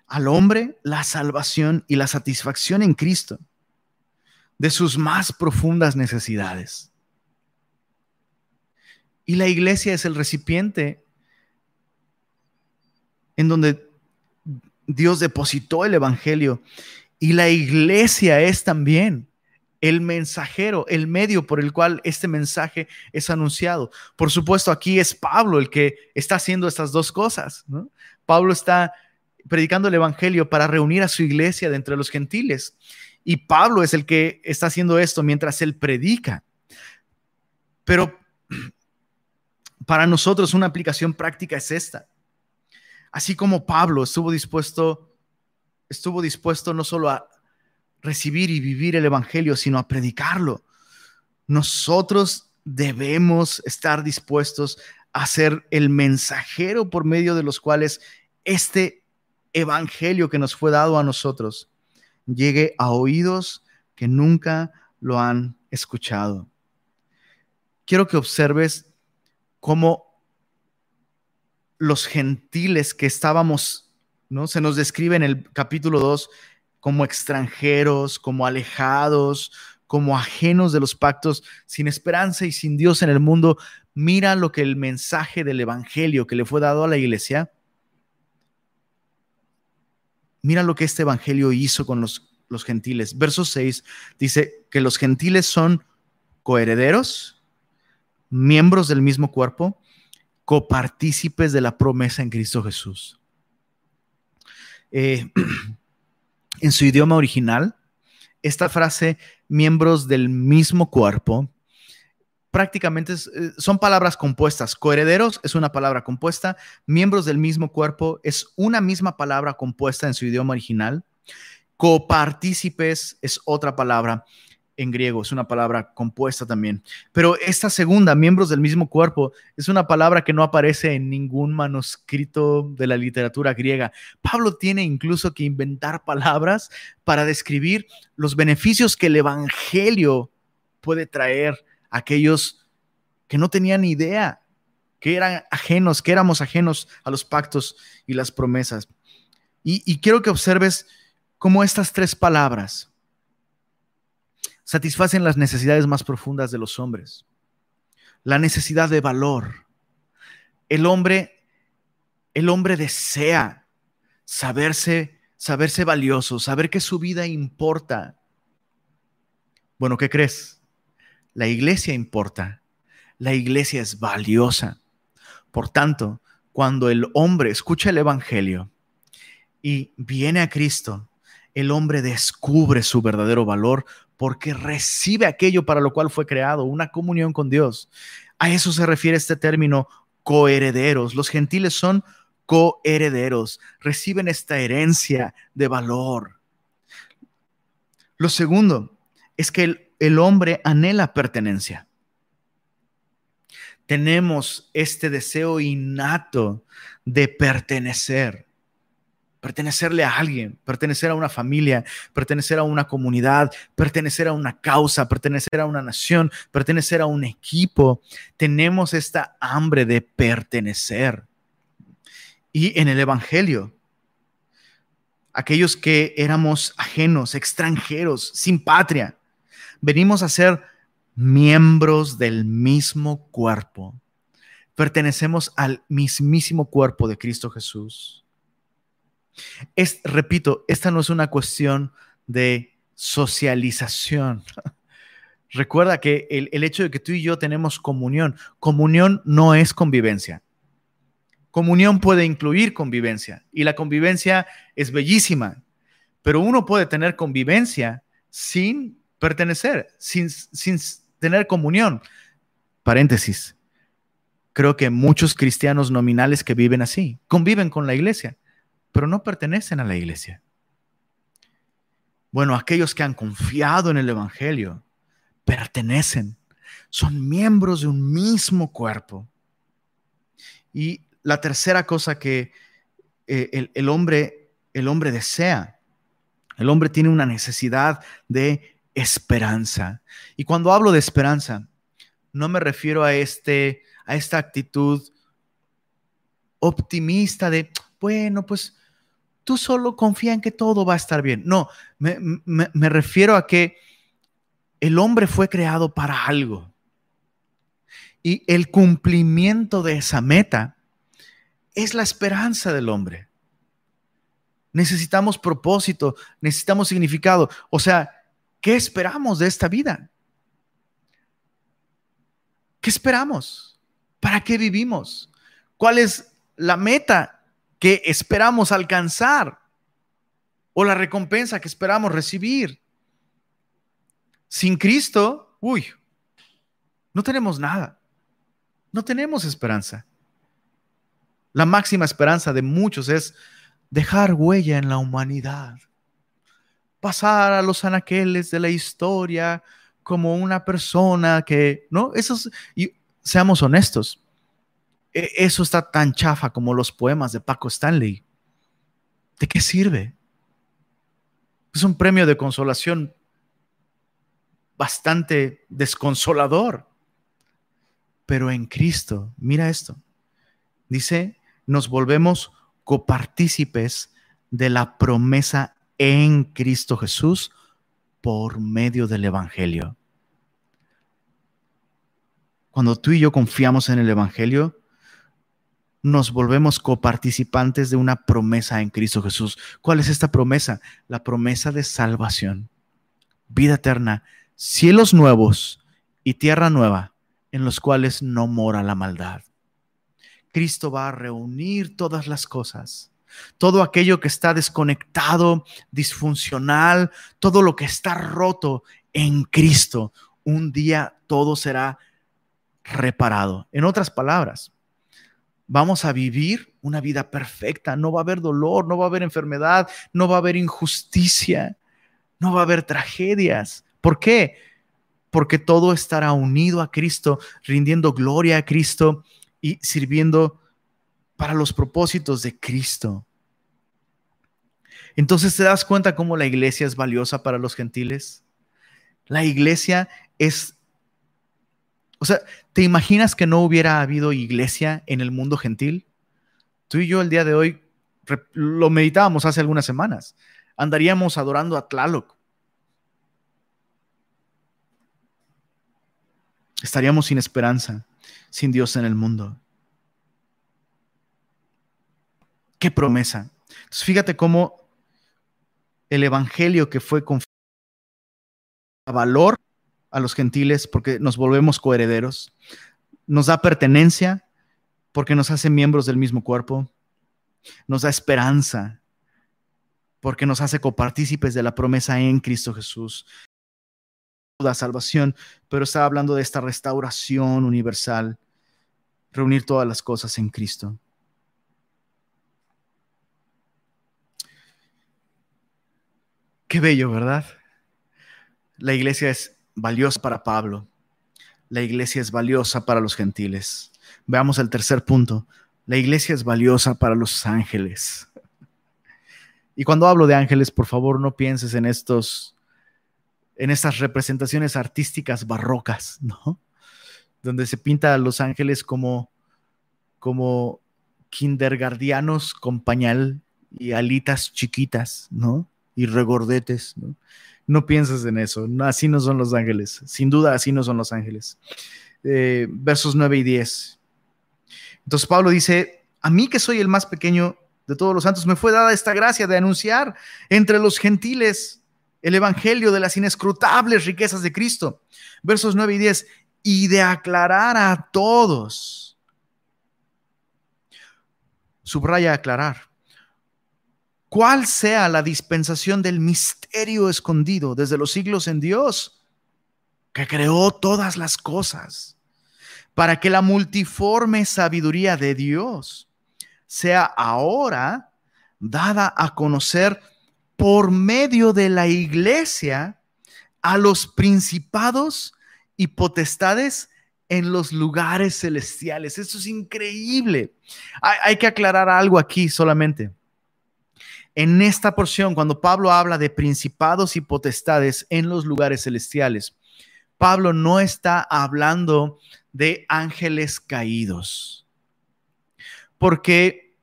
al hombre la salvación y la satisfacción en Cristo de sus más profundas necesidades. Y la iglesia es el recipiente en donde Dios depositó el Evangelio. Y la iglesia es también el mensajero, el medio por el cual este mensaje es anunciado. Por supuesto, aquí es Pablo el que está haciendo estas dos cosas. Pablo está predicando el Evangelio para reunir a su iglesia de entre los gentiles. Y Pablo es el que está haciendo esto mientras él predica. Pero para nosotros una aplicación práctica es esta. Así como Pablo estuvo dispuesto, estuvo dispuesto no solo a recibir y vivir el Evangelio, sino a predicarlo. Nosotros debemos estar dispuestos a ser el mensajero por medio de los cuales este Evangelio que nos fue dado a nosotros llegue a oídos que nunca lo han escuchado. Quiero que observes cómo los gentiles que estábamos, ¿no? Se nos describe en el capítulo 2 como extranjeros, como alejados, como ajenos de los pactos, sin esperanza y sin Dios en el mundo. Mira lo que el mensaje del Evangelio que le fue dado a la iglesia, mira lo que este Evangelio hizo con los, los gentiles. Verso 6 dice que los gentiles son coherederos, miembros del mismo cuerpo, copartícipes de la promesa en Cristo Jesús. Eh, en su idioma original, esta frase, miembros del mismo cuerpo, prácticamente eh, son palabras compuestas. Coherederos es una palabra compuesta, miembros del mismo cuerpo es una misma palabra compuesta en su idioma original. Copartícipes es otra palabra en griego, es una palabra compuesta también. Pero esta segunda, miembros del mismo cuerpo, es una palabra que no aparece en ningún manuscrito de la literatura griega. Pablo tiene incluso que inventar palabras para describir los beneficios que el Evangelio puede traer a aquellos que no tenían idea, que eran ajenos, que éramos ajenos a los pactos y las promesas. Y, y quiero que observes cómo estas tres palabras, satisfacen las necesidades más profundas de los hombres. La necesidad de valor. El hombre, el hombre desea saberse, saberse valioso, saber que su vida importa. Bueno, ¿qué crees? La iglesia importa. La iglesia es valiosa. Por tanto, cuando el hombre escucha el Evangelio y viene a Cristo, el hombre descubre su verdadero valor porque recibe aquello para lo cual fue creado, una comunión con Dios. A eso se refiere este término coherederos. Los gentiles son coherederos, reciben esta herencia de valor. Lo segundo es que el, el hombre anhela pertenencia. Tenemos este deseo innato de pertenecer pertenecerle a alguien, pertenecer a una familia, pertenecer a una comunidad, pertenecer a una causa, pertenecer a una nación, pertenecer a un equipo. Tenemos esta hambre de pertenecer. Y en el Evangelio, aquellos que éramos ajenos, extranjeros, sin patria, venimos a ser miembros del mismo cuerpo. Pertenecemos al mismísimo cuerpo de Cristo Jesús. Es, repito, esta no es una cuestión de socialización. Recuerda que el, el, hecho de que tú y yo tenemos comunión, comunión no es convivencia. Comunión puede incluir convivencia y la convivencia es bellísima, pero uno puede tener convivencia sin pertenecer, sin, sin tener comunión. Paréntesis. Creo que muchos cristianos nominales que viven así, conviven con la iglesia, pero no pertenecen a la iglesia. Bueno, aquellos que han confiado en el Evangelio pertenecen, son miembros de un mismo cuerpo. Y la tercera cosa que eh, el, el, hombre, el hombre desea, el hombre tiene una necesidad de esperanza. Y cuando hablo de esperanza, no me refiero a, este, a esta actitud optimista de, bueno, pues tú solo confía en que todo va a estar bien. No, me, refiero a que el hombre fue creado para algo. Y el cumplimiento de esa meta es la esperanza del hombre. Necesitamos propósito, necesitamos significado. O sea, ¿qué esperamos de esta vida? ¿Qué esperamos? ¿Para qué vivimos? ¿Cuál es la meta que esperamos alcanzar o la recompensa que esperamos recibir. Sin Cristo, uy, no tenemos nada. No tenemos esperanza. La máxima esperanza de muchos es dejar huella en la humanidad. Pasar a los anaqueles de la historia como una persona que, ¿no? Esos, y seamos honestos, eso está tan chafa como los poemas de Paco Stanley. ¿De qué sirve? Es un premio de consolación bastante desconsolador. Pero en Cristo, mira esto, dice, nos volvemos copartícipes de la promesa en Cristo Jesús por medio del Evangelio. Cuando tú y yo confiamos en el Evangelio, nos volvemos coparticipantes de una promesa en Cristo Jesús. ¿Cuál es esta promesa? La promesa de salvación, vida eterna, cielos nuevos y tierra nueva en los cuales no mora la maldad. Cristo va a reunir todas las cosas, todo aquello que está desconectado, disfuncional, todo lo que está roto en Cristo. Un día todo será reparado. En otras palabras, vamos a vivir una vida perfecta. No va a haber dolor, no va a haber enfermedad, no va a haber injusticia, no va a haber tragedias. ¿Por qué? Porque todo estará unido a Cristo, rindiendo gloria a Cristo y sirviendo para los propósitos de Cristo. Entonces te das cuenta cómo la iglesia es valiosa para los gentiles. La iglesia es o sea, ¿te imaginas que no hubiera habido iglesia en el mundo gentil? Tú y yo el día de hoy lo meditábamos hace algunas semanas. Andaríamos adorando a Tlaloc. Estaríamos sin esperanza, sin Dios en el mundo. Qué promesa. Entonces, fíjate cómo el evangelio que fue con valor a los gentiles porque nos volvemos coherederos, nos da pertenencia porque nos hace miembros del mismo cuerpo, nos da esperanza, porque nos hace copartícipes de la promesa en Cristo Jesús. La salvación, pero está hablando de esta restauración universal, reunir todas las cosas en Cristo. Qué bello, ¿verdad? La iglesia es valiosa para Pablo. La iglesia es valiosa para los gentiles. Veamos el tercer punto. La iglesia es valiosa para los ángeles. Y cuando hablo de ángeles, por favor, no pienses en estos, en estas representaciones artísticas barrocas, ¿no? Donde se pinta a los ángeles como, como kindergardianos con pañal y alitas chiquitas, ¿no? Y regordetes, ¿no? No pienses en eso, así no son los ángeles, sin duda así no son los ángeles. Eh, versos 9 y 10. Entonces Pablo dice, a mí que soy el más pequeño de todos los santos, me fue dada esta gracia de anunciar entre los gentiles el evangelio de las inescrutables riquezas de Cristo. Versos 9 y 10, y de aclarar a todos. Subraya aclarar. Cuál sea la dispensación del misterio escondido desde los siglos en Dios, que creó todas las cosas para que la multiforme sabiduría de Dios sea ahora dada a conocer por medio de la iglesia a los principados y potestades en los lugares celestiales. Eso es increíble. Hay, que aclarar algo aquí solamente. En esta porción, cuando Pablo habla de principados y potestades en los lugares celestiales, Pablo no está hablando de ángeles caídos. Porque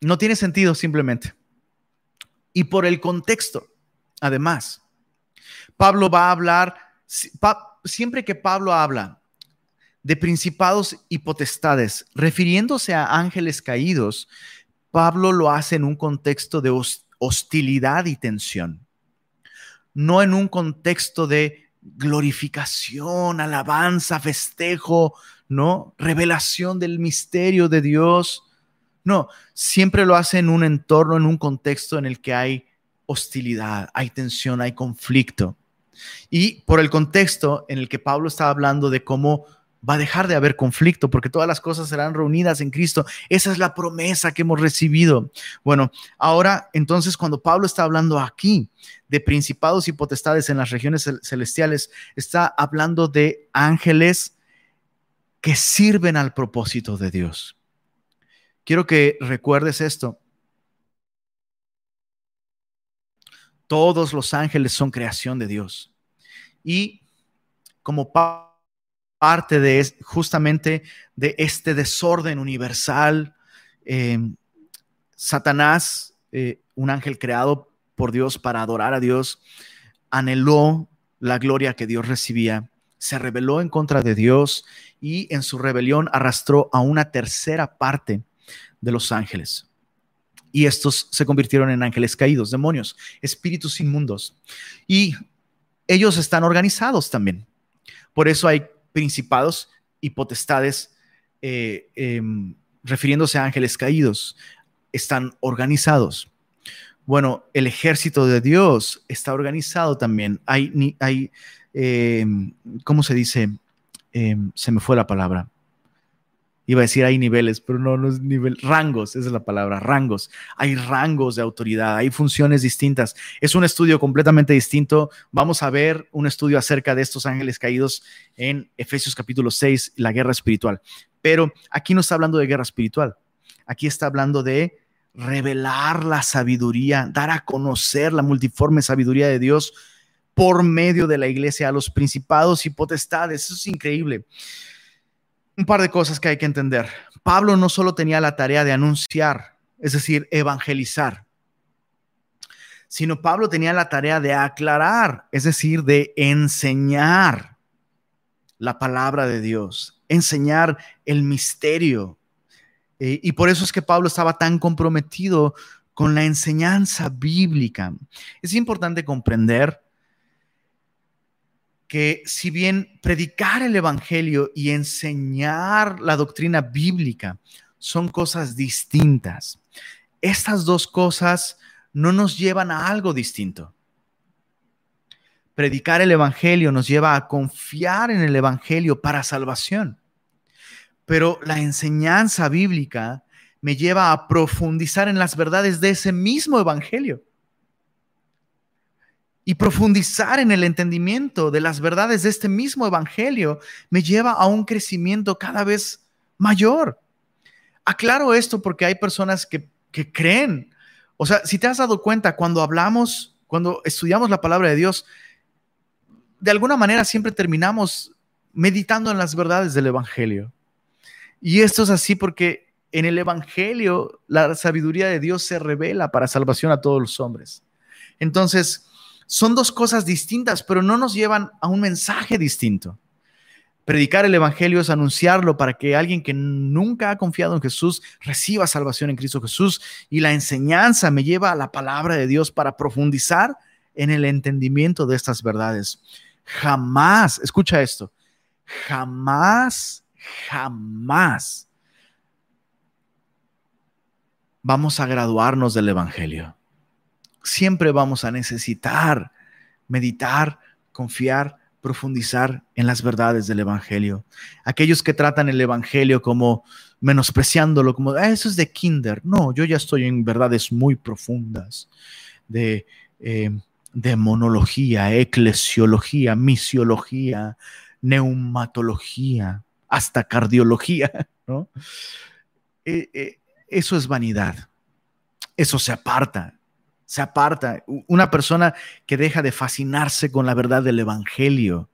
no tiene sentido simplemente. Y por el contexto, además, Pablo va a hablar, siempre que Pablo habla de principados y potestades, refiriéndose a ángeles caídos, Pablo lo hace en un contexto de hostilidad y tensión, no en un contexto de glorificación, alabanza, festejo, ¿no? Revelación del misterio de Dios. No, siempre lo hace en un entorno, en un contexto en el que hay hostilidad, hay tensión, hay conflicto. Y por el contexto en el que Pablo está hablando de cómo va a dejar de haber conflicto porque todas las cosas serán reunidas en Cristo. Esa es la promesa que hemos recibido. Bueno, ahora entonces cuando Pablo está hablando aquí de principados y potestades en las regiones celestiales, está hablando de ángeles que sirven al propósito de Dios. Quiero que recuerdes esto. Todos los ángeles son creación de Dios. Y como Pablo parte de justamente de este desorden universal. Em, Satanás, eh, un ángel creado por Dios para adorar a Dios, anheló la gloria que Dios recibía, se rebeló en contra de Dios y en su rebelión arrastró a una tercera parte de los ángeles. Y estos se convirtieron en ángeles caídos, demonios, espíritus inmundos. Y ellos están organizados también. Por eso hay principados y potestades, eh, em, refiriéndose a ángeles caídos, están organizados. Bueno, el ejército de Dios está organizado también. Hay, hay em, ¿cómo se dice? Em, se me fue la palabra iba a decir hay niveles, pero no, no es nivel, rangos, esa es la palabra, rangos. Hay rangos de autoridad, hay funciones distintas. Es un estudio completamente distinto. Vamos a ver un estudio acerca de estos ángeles caídos en Efesios capítulo 6, la guerra espiritual. Pero aquí no está hablando de guerra espiritual, aquí está hablando de revelar la sabiduría, dar a conocer la multiforme sabiduría de Dios por medio de la iglesia a los principados y potestades. Eso es increíble un par de cosas que hay que entender. Pablo no solo tenía la tarea de anunciar, es decir, evangelizar, sino Pablo tenía la tarea de aclarar, es decir, de enseñar la palabra de Dios, enseñar el misterio. Eh, y por eso es que Pablo estaba tan comprometido con la enseñanza bíblica. Es importante comprender que si bien predicar el Evangelio y enseñar la doctrina bíblica son cosas distintas, estas dos cosas no nos llevan a algo distinto. Predicar el Evangelio nos lleva a confiar en el Evangelio para salvación, pero la enseñanza bíblica me lleva a profundizar en las verdades de ese mismo Evangelio y profundizar en el entendimiento de las verdades de este mismo Evangelio me lleva a un crecimiento cada vez mayor. Aclaro esto porque hay personas que, creen, o sea, si te has dado cuenta, cuando hablamos, cuando estudiamos la palabra de Dios, de alguna manera siempre terminamos meditando en las verdades del Evangelio. Y esto es así porque en el Evangelio la sabiduría de Dios se revela para salvación a todos los hombres. Entonces, son dos cosas distintas, pero no nos llevan a un mensaje distinto. Predicar el Evangelio es anunciarlo para que alguien que nunca ha confiado en Jesús reciba salvación en Cristo Jesús. Y la enseñanza me lleva a la palabra de Dios para profundizar en el entendimiento de estas verdades. Jamás, escucha esto, jamás, jamás vamos a graduarnos del Evangelio siempre vamos a necesitar meditar, confiar, profundizar en las verdades del Evangelio. Aquellos que tratan el Evangelio como menospreciándolo, como, ah, eso es de kinder. No, yo ya estoy en verdades muy profundas de, eh, de monología, eclesiología, misiología, neumatología, hasta cardiología, ¿no? Eh, eh, eso es vanidad. Eso se aparta se aparta. Una persona que deja de fascinarse con la verdad del Evangelio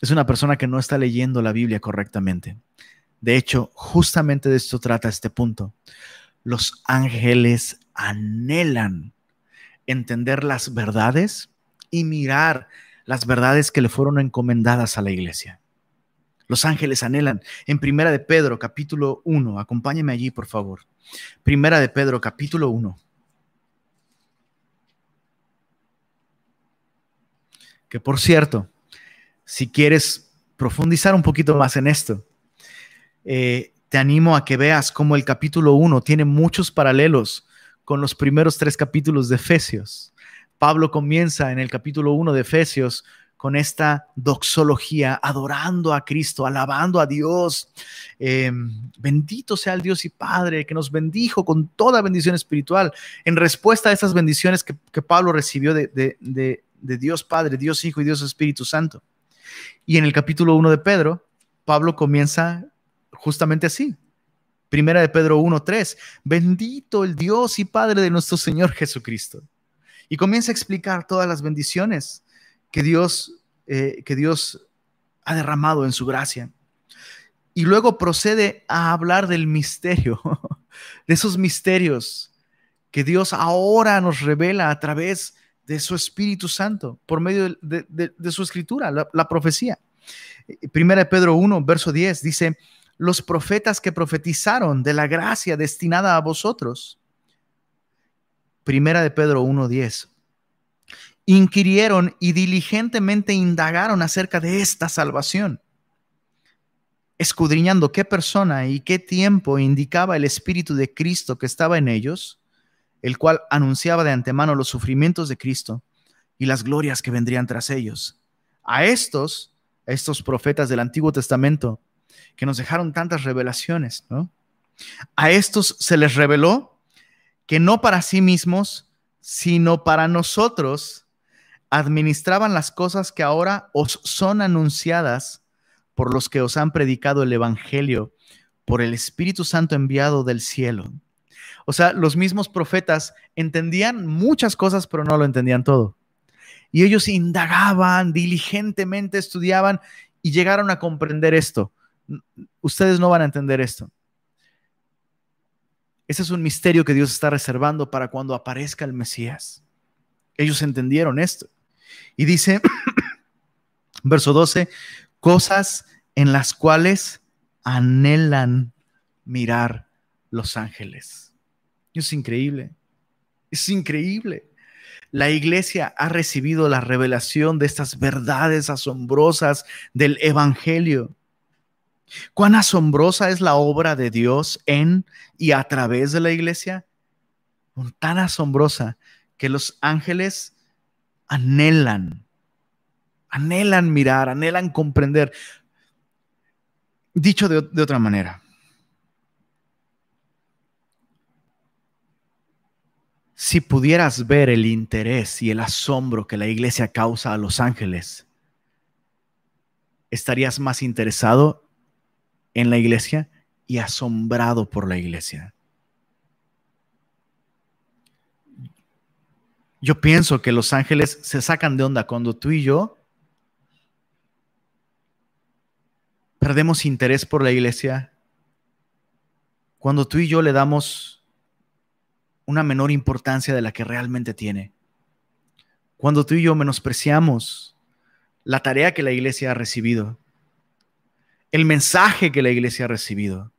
es una persona que no está leyendo la Biblia correctamente. De hecho, justamente de esto trata este punto. Los ángeles anhelan entender las verdades y mirar las verdades que le fueron encomendadas a la iglesia. Los ángeles anhelan. En Primera de Pedro, capítulo 1, acompáñeme allí, por favor. Primera de Pedro, capítulo 1. Que por cierto, si quieres profundizar un poquito más en esto, eh, te animo a que veas cómo el capítulo 1 tiene muchos paralelos con los primeros tres capítulos de Efesios. Pablo comienza en el capítulo 1 de Efesios con esta doxología, adorando a Cristo, alabando a Dios. Eh, bendito sea el Dios y Padre que nos bendijo con toda bendición espiritual en respuesta a esas bendiciones que, Pablo recibió de, de Dios Padre, Dios Hijo y Dios Espíritu Santo. Y en el capítulo 1 de Pedro, Pablo comienza justamente así. Primera de Pedro 1.3, bendito el Dios y Padre de nuestro Señor Jesucristo. Y comienza a explicar todas las bendiciones que Dios, eh, que Dios ha derramado en su gracia. Y luego procede a hablar del misterio, de esos misterios que Dios ahora nos revela a través de su Espíritu Santo por medio de, su escritura, la, profecía. Primera de Pedro 1, verso 10 dice, los profetas que profetizaron de la gracia destinada a vosotros. Primera de Pedro 1, 10. Inquirieron y diligentemente indagaron acerca de esta salvación, escudriñando qué persona y qué tiempo indicaba el Espíritu de Cristo que estaba en ellos el cual anunciaba de antemano los sufrimientos de Cristo y las glorias que vendrían tras ellos. A estos, a estos profetas del Antiguo Testamento, que nos dejaron tantas revelaciones, ¿no? A estos se les reveló que no para sí mismos, sino para nosotros, administraban las cosas que ahora os son anunciadas por los que os han predicado el Evangelio, por el Espíritu Santo enviado del cielo o sea, los mismos profetas entendían muchas cosas, pero no lo entendían todo. Y ellos indagaban, diligentemente estudiaban y llegaron a comprender esto. Ustedes no van a entender esto. Ese es un misterio que Dios está reservando para cuando aparezca el Mesías. Ellos entendieron esto. Y dice, verso 12, cosas en las cuales anhelan mirar los ángeles. Es increíble. Es increíble. la iglesia ha recibido la revelación de estas verdades asombrosas del Evangelio. Cuán asombrosa es la obra de Dios en y a través de la iglesia. Tan asombrosa que los ángeles anhelan, anhelan mirar, anhelan comprender. Dicho de, otra manera, si pudieras ver el interés y el asombro que la iglesia causa a los ángeles, estarías más interesado en la iglesia y asombrado por la iglesia. Yo pienso que los ángeles se sacan de onda cuando tú y yo perdemos interés por la iglesia, cuando tú y yo le damos una menor importancia de la que realmente tiene, cuando tú y yo menospreciamos la tarea que la iglesia ha recibido, el mensaje que la iglesia ha recibido,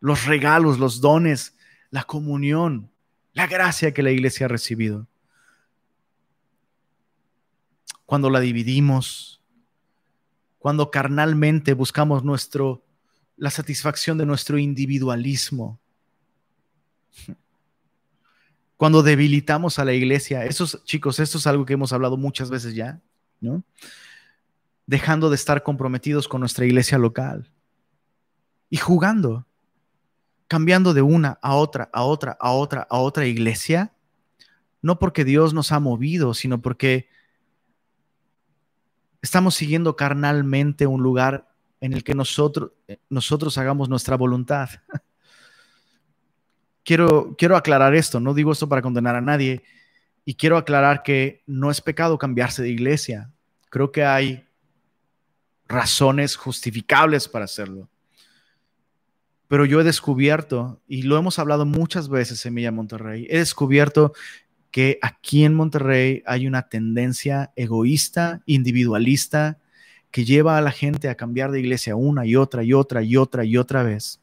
los regalos, los dones, la comunión, la gracia que la iglesia ha recibido. Cuando la dividimos, cuando carnalmente buscamos nuestro la satisfacción de nuestro individualismo. Cuando debilitamos a la iglesia, esos chicos, esto es algo que hemos hablado muchas veces ya, ¿no? dejando de estar comprometidos con nuestra iglesia local y jugando, cambiando de una a otra, a otra, a otra, a otra iglesia, no porque Dios nos ha movido, sino porque estamos siguiendo carnalmente un lugar en el que nosotros, nosotros hagamos nuestra voluntad. Quiero, quiero aclarar esto, no digo esto para condenar a nadie, y quiero aclarar que no es pecado cambiarse de iglesia. Creo que hay razones justificables para hacerlo. Pero yo he descubierto, y lo hemos hablado muchas veces en Milla Monterrey, he descubierto que aquí en Monterrey hay una tendencia egoísta, individualista, que lleva a la gente a cambiar de iglesia una y otra y otra y otra y otra vez.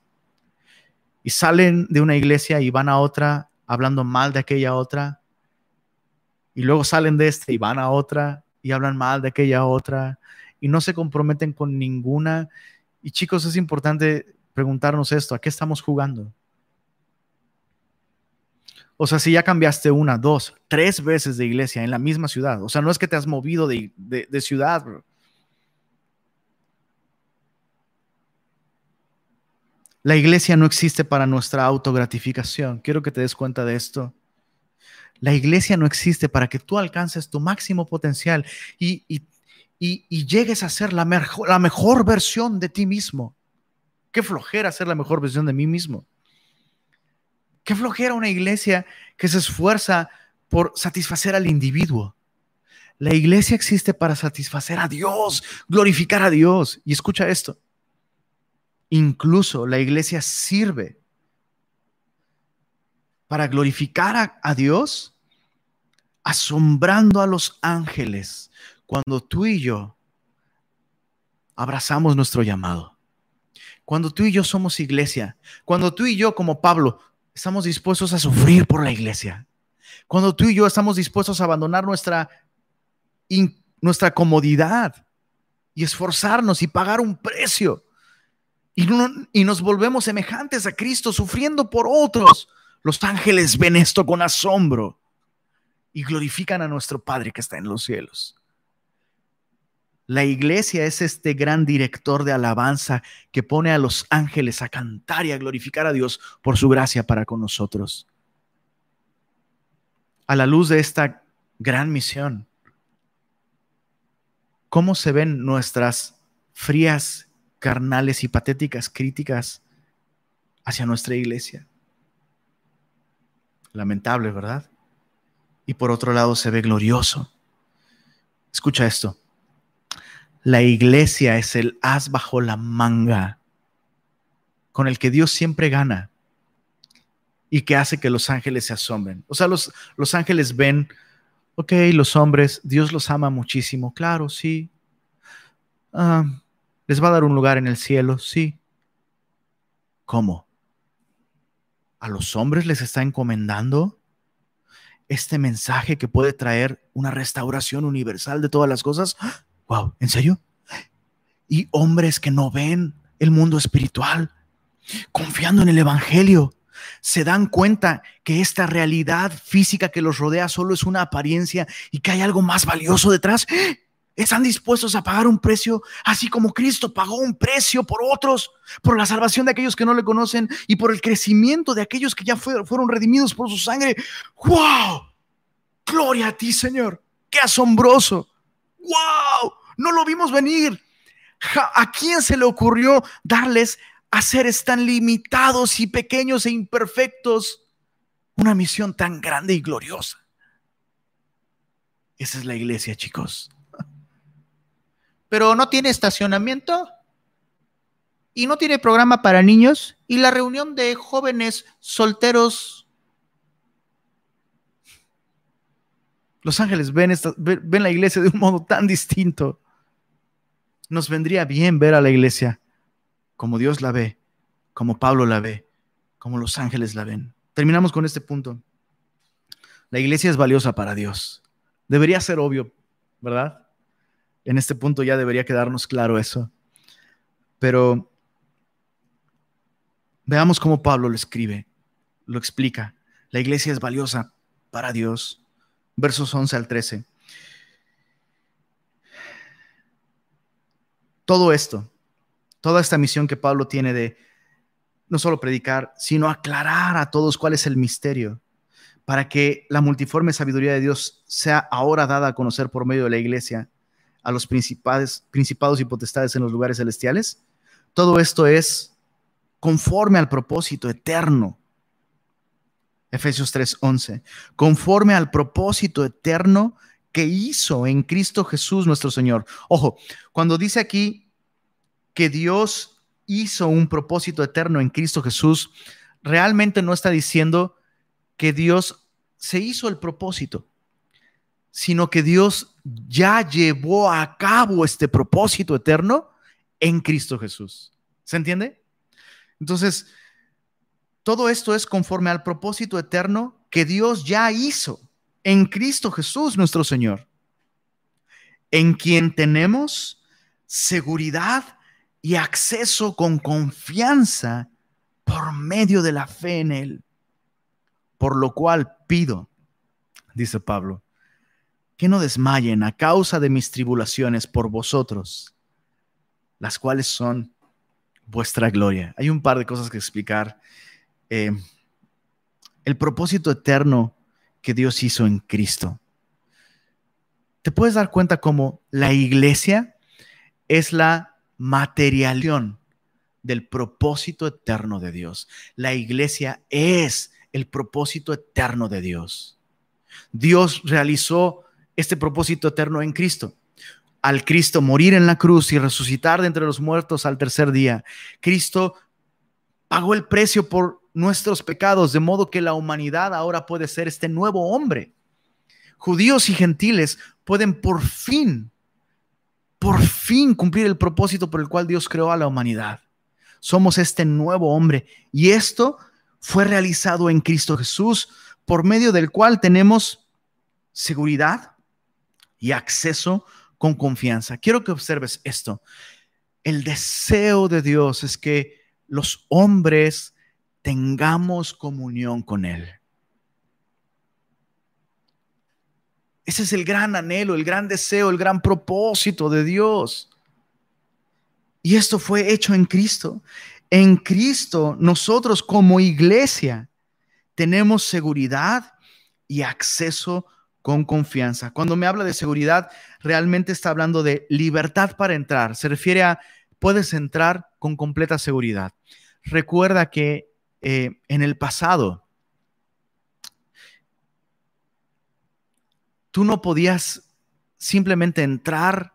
Y salen de una iglesia y van a otra hablando mal de aquella otra. Y luego salen de esta y van a otra y hablan mal de aquella otra y no se comprometen con ninguna. Y chicos, es importante preguntarnos esto, ¿a qué estamos jugando? O sea, si ya cambiaste una, dos, tres veces de iglesia en la misma ciudad, o sea, no es que te has movido de, ciudad. La iglesia no existe para nuestra autogratificación. Quiero que te des cuenta de esto. La iglesia no existe para que tú alcances tu máximo potencial y, y y, llegues a ser la la mejor versión de ti mismo. Qué flojera ser la mejor versión de mí mismo. Qué flojera una iglesia que se esfuerza por satisfacer al individuo. La iglesia existe para satisfacer a Dios, glorificar a Dios. Y escucha esto. Incluso la iglesia sirve para glorificar a, Dios, asombrando a los ángeles cuando tú y yo abrazamos nuestro llamado, cuando tú y yo somos iglesia, cuando tú y yo como Pablo estamos dispuestos a sufrir por la iglesia, cuando tú y yo estamos dispuestos a abandonar nuestra, nuestra comodidad y esforzarnos y pagar un precio. Y, nos volvemos semejantes a Cristo sufriendo por otros. Los ángeles ven esto con asombro y glorifican a nuestro Padre que está en los cielos. La iglesia es este gran director de alabanza que pone a los ángeles a cantar y a glorificar a Dios por su gracia para con nosotros. A la luz de esta gran misión, ¿cómo se ven nuestras frías, carnales y patéticas críticas hacia nuestra iglesia? Lamentable, ¿verdad? Y por otro lado se ve glorioso. Escucha esto. La iglesia es el as bajo la manga con el que Dios siempre gana y que hace que los ángeles se asombren. O sea, los, los ángeles ven, ok, los hombres, Dios los ama muchísimo, claro, sí. Ah, les va a dar un lugar en el cielo, sí. ¿Cómo? ¿A los hombres les está encomendando este mensaje que puede traer una restauración universal de todas las cosas. Wow, ¿en serio? Y hombres que no ven el mundo espiritual, confiando en el Evangelio, se dan cuenta que esta realidad física que los rodea solo es una apariencia y que hay algo más valioso detrás. Están dispuestos a pagar un precio, así como Cristo pagó un precio por otros, por la salvación de aquellos que no le conocen y por el crecimiento de aquellos que ya fueron redimidos por su sangre. ¡Wow! Gloria a ti, Señor. ¡Qué asombroso! ¡Wow! No lo vimos venir. ¿A quién se le ocurrió darles a seres tan limitados y pequeños e imperfectos una misión tan grande y gloriosa? Esa es la iglesia, chicos pero no tiene estacionamiento y no tiene programa para niños y la reunión de jóvenes solteros. Los ángeles ven, ven, la iglesia de un modo tan distinto. Nos vendría bien ver a la iglesia como Dios la ve, como Pablo la ve, como los ángeles la ven. Terminamos con este punto. La iglesia es valiosa para Dios. Debería ser obvio, ¿verdad? En este punto ya debería quedarnos claro eso. Pero veamos cómo Pablo lo escribe, lo explica. La iglesia es valiosa para Dios. Versos 11 al 13. Todo esto, toda esta misión que Pablo tiene de no solo predicar, sino aclarar a todos cuál es el misterio, para que la multiforme sabiduría de Dios sea ahora dada a conocer por medio de la iglesia a los principados, y potestades en los lugares celestiales. Todo esto es conforme al propósito eterno. Efesios 3:11. Conforme al propósito eterno que hizo en Cristo Jesús nuestro Señor. Ojo, cuando dice aquí que Dios hizo un propósito eterno en Cristo Jesús, realmente no está diciendo que Dios se hizo el propósito sino que Dios ya llevó a cabo este propósito eterno en Cristo Jesús. ¿Se entiende? Entonces, todo esto es conforme al propósito eterno que Dios ya hizo en Cristo Jesús nuestro Señor, en quien tenemos seguridad y acceso con confianza por medio de la fe en Él. Por lo cual pido, dice Pablo, que no desmayen a causa de mis tribulaciones por vosotros, las cuales son vuestra gloria. Hay un par de cosas que explicar. Eh, el propósito eterno que Dios hizo en Cristo. Te puedes dar cuenta cómo la iglesia es la materialización del propósito eterno de Dios. La iglesia es el propósito eterno de Dios. Dios realizó este propósito eterno en Cristo. Al Cristo morir en la cruz y resucitar de entre los muertos al tercer día, Cristo pagó el precio por nuestros pecados, de modo que la humanidad ahora puede ser este nuevo hombre. Judíos y gentiles pueden por fin, por fin cumplir el propósito por el cual Dios creó a la humanidad. Somos este nuevo hombre y esto fue realizado en Cristo Jesús, por medio del cual tenemos seguridad, y acceso con confianza. Quiero que observes esto. El deseo de Dios es que los hombres tengamos comunión con Él. Ese es el gran anhelo, el gran deseo, el gran propósito de Dios. Y esto fue hecho en Cristo. En Cristo nosotros como iglesia tenemos seguridad y acceso con confianza. Cuando me habla de seguridad, realmente está hablando de libertad para entrar. Se refiere a puedes entrar con completa seguridad. Recuerda que eh, en el pasado tú no podías simplemente entrar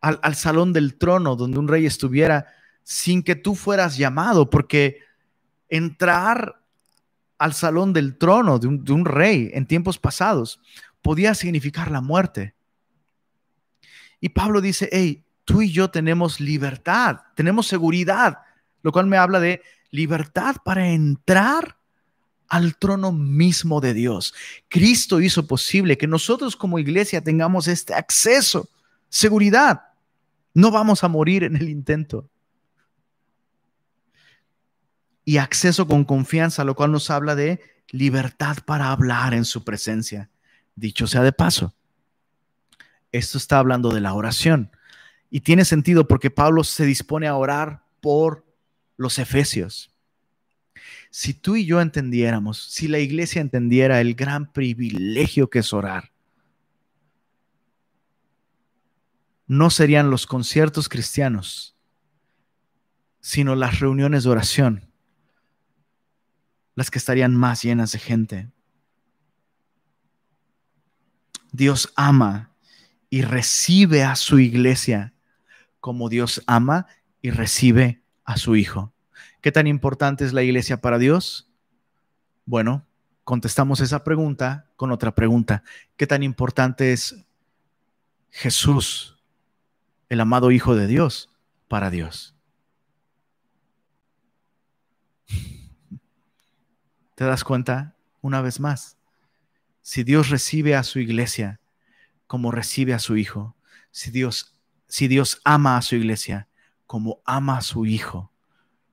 al, al salón del trono donde un rey estuviera sin que tú fueras llamado, porque entrar al salón del trono de un, rey en tiempos pasados podía significar la muerte. Y Pablo dice, hey, tú y yo tenemos libertad, tenemos seguridad, lo cual me habla de libertad para entrar al trono mismo de Dios. Cristo hizo posible que nosotros como iglesia tengamos este acceso, seguridad. No vamos a morir en el intento. Y acceso con confianza, lo cual nos habla de libertad para hablar en su presencia. Dicho sea de paso, esto está hablando de la oración. Y tiene sentido porque Pablo se dispone a orar por los efesios. Si tú y yo entendiéramos, si la iglesia entendiera el gran privilegio que es orar, no serían los conciertos cristianos, sino las reuniones de oración las que estarían más llenas de gente. Dios ama y recibe a su iglesia como Dios ama y recibe a su Hijo. ¿Qué tan importante es la iglesia para Dios? Bueno, contestamos esa pregunta con otra pregunta. ¿Qué tan importante es Jesús, el amado Hijo de Dios, para Dios? ¿Te das cuenta? Una vez más, si Dios recibe a su iglesia como recibe a su Hijo, si Dios, si Dios ama a su iglesia como ama a su Hijo,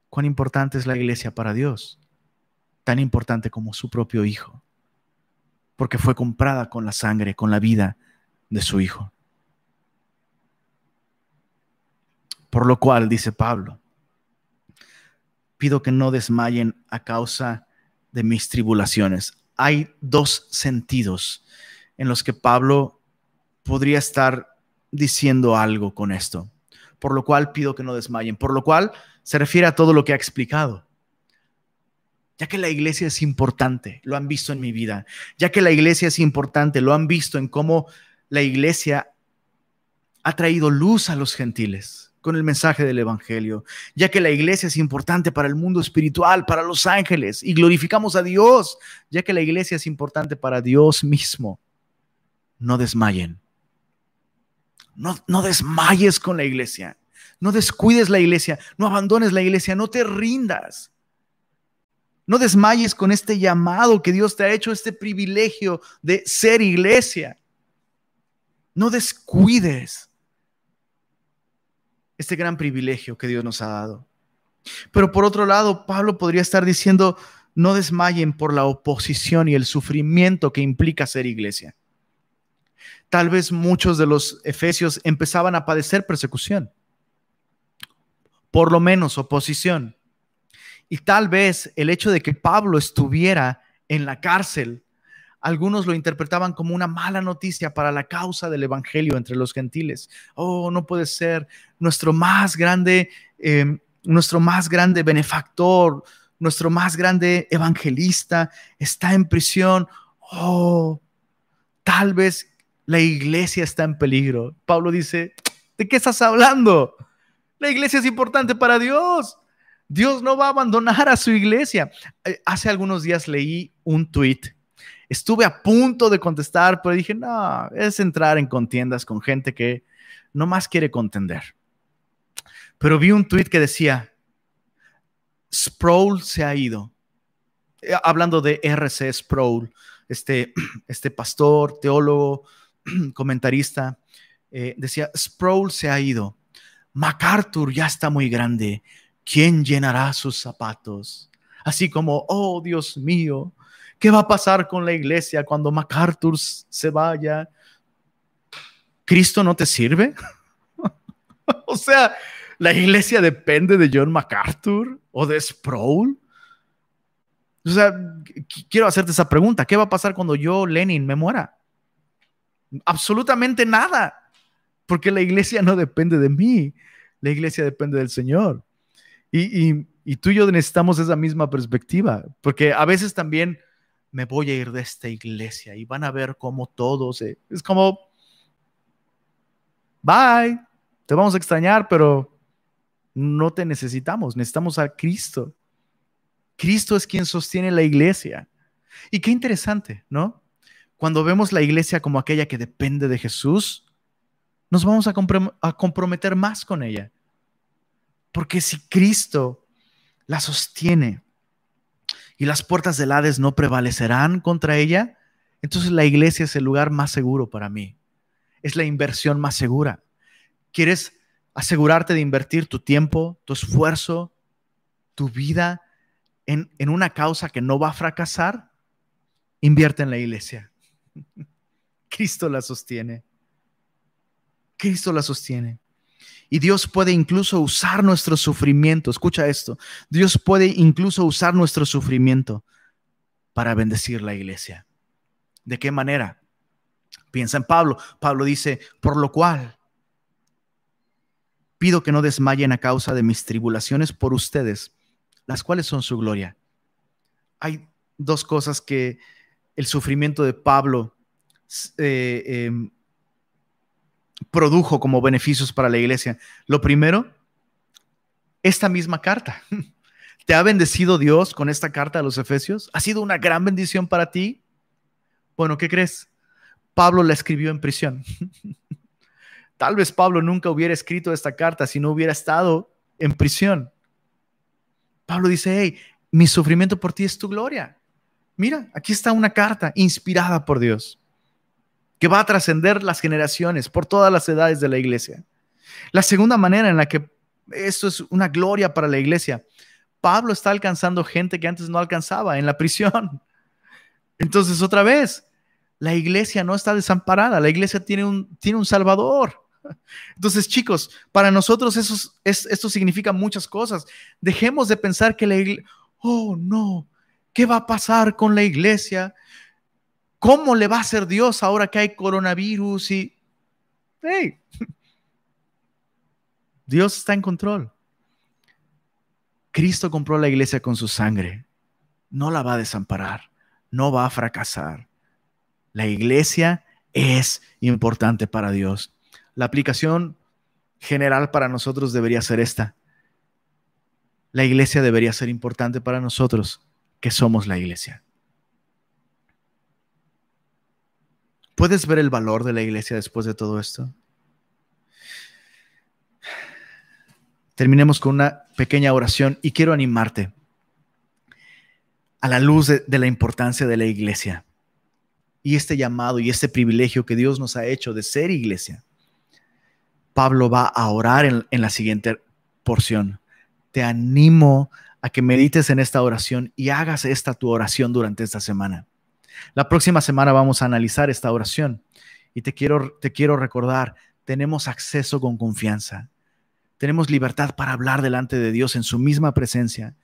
cuán importante es la iglesia para Dios, tan importante como su propio Hijo, porque fue comprada con la sangre, con la vida de su Hijo. Por lo cual, dice Pablo, pido que no desmayen a causa de mis tribulaciones. Hay dos sentidos en los que Pablo podría estar diciendo algo con esto. Por lo cual pido que no desmayen. Por lo cual se refiere a todo lo que ha explicado. Ya que la iglesia es importante, lo han visto en mi vida. Ya que la iglesia es importante, lo han visto en cómo la iglesia ha traído luz a los gentiles con el mensaje del Evangelio, ya que la iglesia es importante para el mundo espiritual, para los ángeles, y glorificamos a Dios, ya que la iglesia es importante para Dios mismo. No desmayen. No, no desmayes con la iglesia. No descuides la iglesia. No abandones la iglesia. No te rindas. No desmayes con este llamado que Dios te ha hecho, este privilegio de ser iglesia. No descuides este gran privilegio que Dios nos ha dado. Pero por otro lado, Pablo podría estar diciendo, no desmayen por la oposición y el sufrimiento que implica ser iglesia. Tal vez muchos de los efesios empezaban a padecer persecución, por lo menos oposición. Y tal vez el hecho de que Pablo estuviera en la cárcel algunos lo interpretaban como una mala noticia para la causa del Evangelio entre los gentiles. Oh, no puede ser nuestro más grande, em, nuestro más grande benefactor, nuestro más grande evangelista está en prisión. Oh, tal vez la iglesia está en peligro. Pablo dice, ¿de qué estás hablando? La iglesia es importante para Dios. Dios no va a abandonar a su iglesia. Eh, hace algunos días leí un tuit Estuve a punto de contestar, pero dije, no, es entrar en contiendas con gente que no más quiere contender. Pero vi un tweet que decía, Sproul se ha ido. Eh, hablando de RC Sproul, este, este pastor, teólogo, comentarista, eh, decía, Sproul se ha ido. MacArthur ya está muy grande. ¿Quién llenará sus zapatos? Así como, oh Dios mío, ¿Qué va a pasar con la iglesia cuando MacArthur se vaya? ¿Cristo no te sirve? o sea, ¿la iglesia depende de John MacArthur o de Sproul? O sea, quiero hacerte esa pregunta. ¿Qué va a pasar cuando yo, Lenin, me muera? Absolutamente nada, porque la iglesia no depende de mí, la iglesia depende del Señor. Y, tú y yo necesitamos esa misma perspectiva, porque a veces también me voy a ir de esta iglesia y van a ver cómo todos, es como, bye, te vamos a extrañar, pero no te necesitamos, necesitamos a Cristo. Cristo es quien sostiene la iglesia. Y qué interesante, ¿no? Cuando vemos la iglesia como aquella que depende de Jesús, nos vamos a, comprometer más con ella. Porque si Cristo la sostiene, y las puertas del Hades no prevalecerán contra ella, entonces la iglesia es el lugar más seguro para mí. Es la inversión más segura. ¿Quieres asegurarte de invertir tu tiempo, tu esfuerzo, tu vida en, en una causa que no va a fracasar? Invierte en la iglesia. Cristo la sostiene. Cristo la sostiene. Y Dios puede incluso usar nuestro sufrimiento. Escucha esto. Dios puede incluso usar nuestro sufrimiento para bendecir la iglesia. ¿De qué manera? Piensa en Pablo. Pablo dice, por lo cual pido que no desmayen a causa de mis tribulaciones por ustedes, las cuales son su gloria. Hay dos cosas que el sufrimiento de Pablo eh, em, produjo como beneficios para la iglesia. Lo primero, esta misma carta. ¿Te ha bendecido Dios con esta carta a los Efesios? ¿Ha sido una gran bendición para ti? Bueno, ¿qué crees? Pablo la escribió en prisión. Tal vez Pablo nunca hubiera escrito esta carta si no hubiera estado en prisión. Pablo dice, hey, mi sufrimiento por ti es tu gloria. Mira, aquí está una carta inspirada por Dios que va a trascender las generaciones por todas las edades de la iglesia. La segunda manera en la que esto es una gloria para la iglesia, Pablo está alcanzando gente que antes no alcanzaba en la prisión. Entonces, otra vez, la iglesia no está desamparada, la iglesia tiene un, tiene un salvador. Entonces, chicos, para nosotros eso esto significa muchas cosas. Dejemos de pensar que la iglesia, oh no, ¿qué va a pasar con la iglesia? ¿Cómo le va a hacer Dios ahora que hay coronavirus? Y, hey, Dios está en control. Cristo compró la iglesia con su sangre. No la va a desamparar, no va a fracasar. La iglesia es importante para Dios. La aplicación general para nosotros debería ser esta. La iglesia debería ser importante para nosotros, que somos la iglesia. ¿Puedes ver el valor de la iglesia después de todo esto? Terminemos con una pequeña oración y quiero animarte a la luz de, la importancia de la iglesia y este llamado y este privilegio que Dios nos ha hecho de ser iglesia. Pablo va a orar en, la siguiente porción. Te animo a que medites en esta oración y hagas esta tu oración durante esta semana. La próxima semana vamos a analizar esta oración y te quiero, te quiero recordar, tenemos acceso con confianza. Tenemos libertad para hablar delante de Dios en su misma presencia.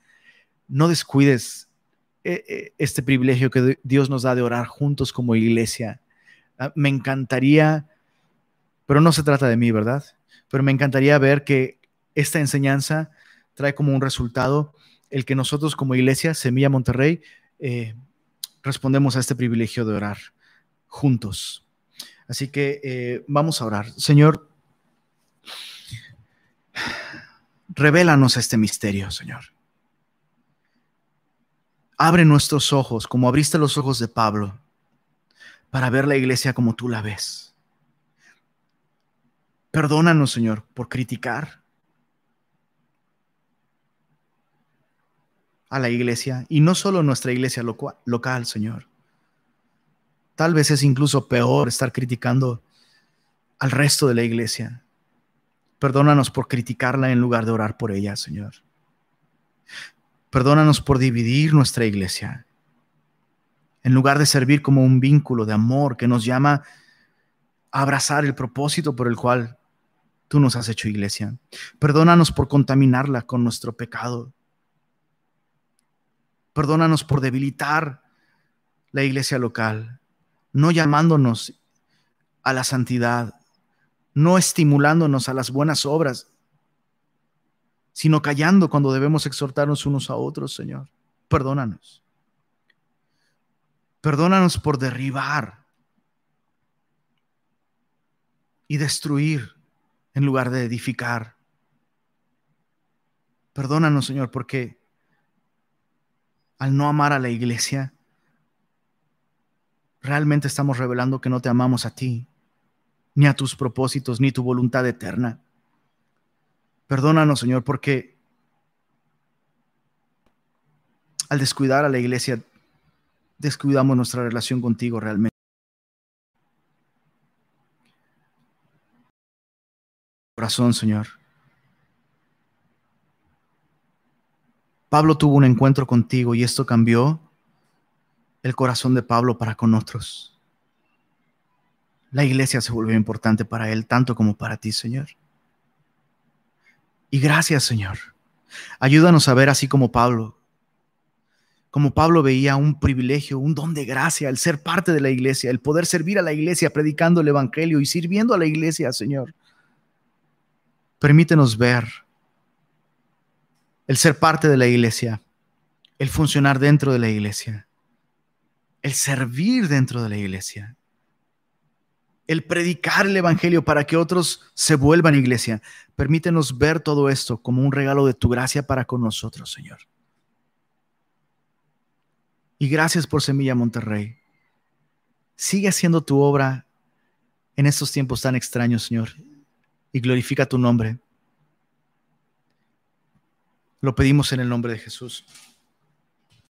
No descuides eh, eh, este privilegio que Dios nos da de orar juntos como iglesia. Ah, me encantaría, pero no se trata de mí, ¿verdad? Pero me encantaría ver que esta enseñanza trae como un resultado el que nosotros como iglesia, Semilla Monterrey, eh, respondemos a este privilegio de orar juntos. Así que eh, vamos a orar. Señor, revélanos este misterio, Señor. Abre nuestros ojos, como abriste los ojos de Pablo, para ver la iglesia como tú la ves. Perdónanos, Señor, por criticar, a la iglesia y no solo nuestra iglesia local, Señor. Tal vez es incluso peor estar criticando al resto de la iglesia. Perdónanos por criticarla en lugar de orar por ella, Señor. Perdónanos por dividir nuestra iglesia. En lugar de servir como un vínculo de amor que nos llama a abrazar el propósito por el cual tú nos has hecho iglesia. Perdónanos por contaminarla con nuestro pecado. Perdónanos por debilitar la iglesia local, no llamándonos a la santidad, no estimulándonos a las buenas obras, sino callando cuando debemos exhortarnos unos a otros, Señor. Perdónanos. Perdónanos por derribar y destruir en lugar de edificar. Perdónanos, Señor, porque al no amar a la iglesia, realmente estamos revelando que no te amamos a ti, ni a tus propósitos, ni tu voluntad eterna. Perdónanos, Señor, porque al descuidar a la iglesia, descuidamos nuestra relación contigo realmente. Corazón, Señor. Pablo tuvo un encuentro contigo y esto cambió el corazón de Pablo para con otros. La iglesia se volvió importante para él, tanto como para ti, Señor. Y gracias, Señor. Ayúdanos a ver así como Pablo. Como Pablo veía un privilegio, un don de gracia, el ser parte de la iglesia, el poder servir a la iglesia predicando el Evangelio y sirviendo a la iglesia, Señor. Permítenos ver el ser parte de la iglesia, el funcionar dentro de la iglesia, el servir dentro de la iglesia, el predicar el Evangelio para que otros se vuelvan iglesia. Permítenos ver todo esto como un regalo de tu gracia para con nosotros, Señor. Y gracias por Semilla Monterrey. Sigue haciendo tu obra en estos tiempos tan extraños, Señor, y glorifica tu nombre. Lo pedimos en el nombre de Jesús.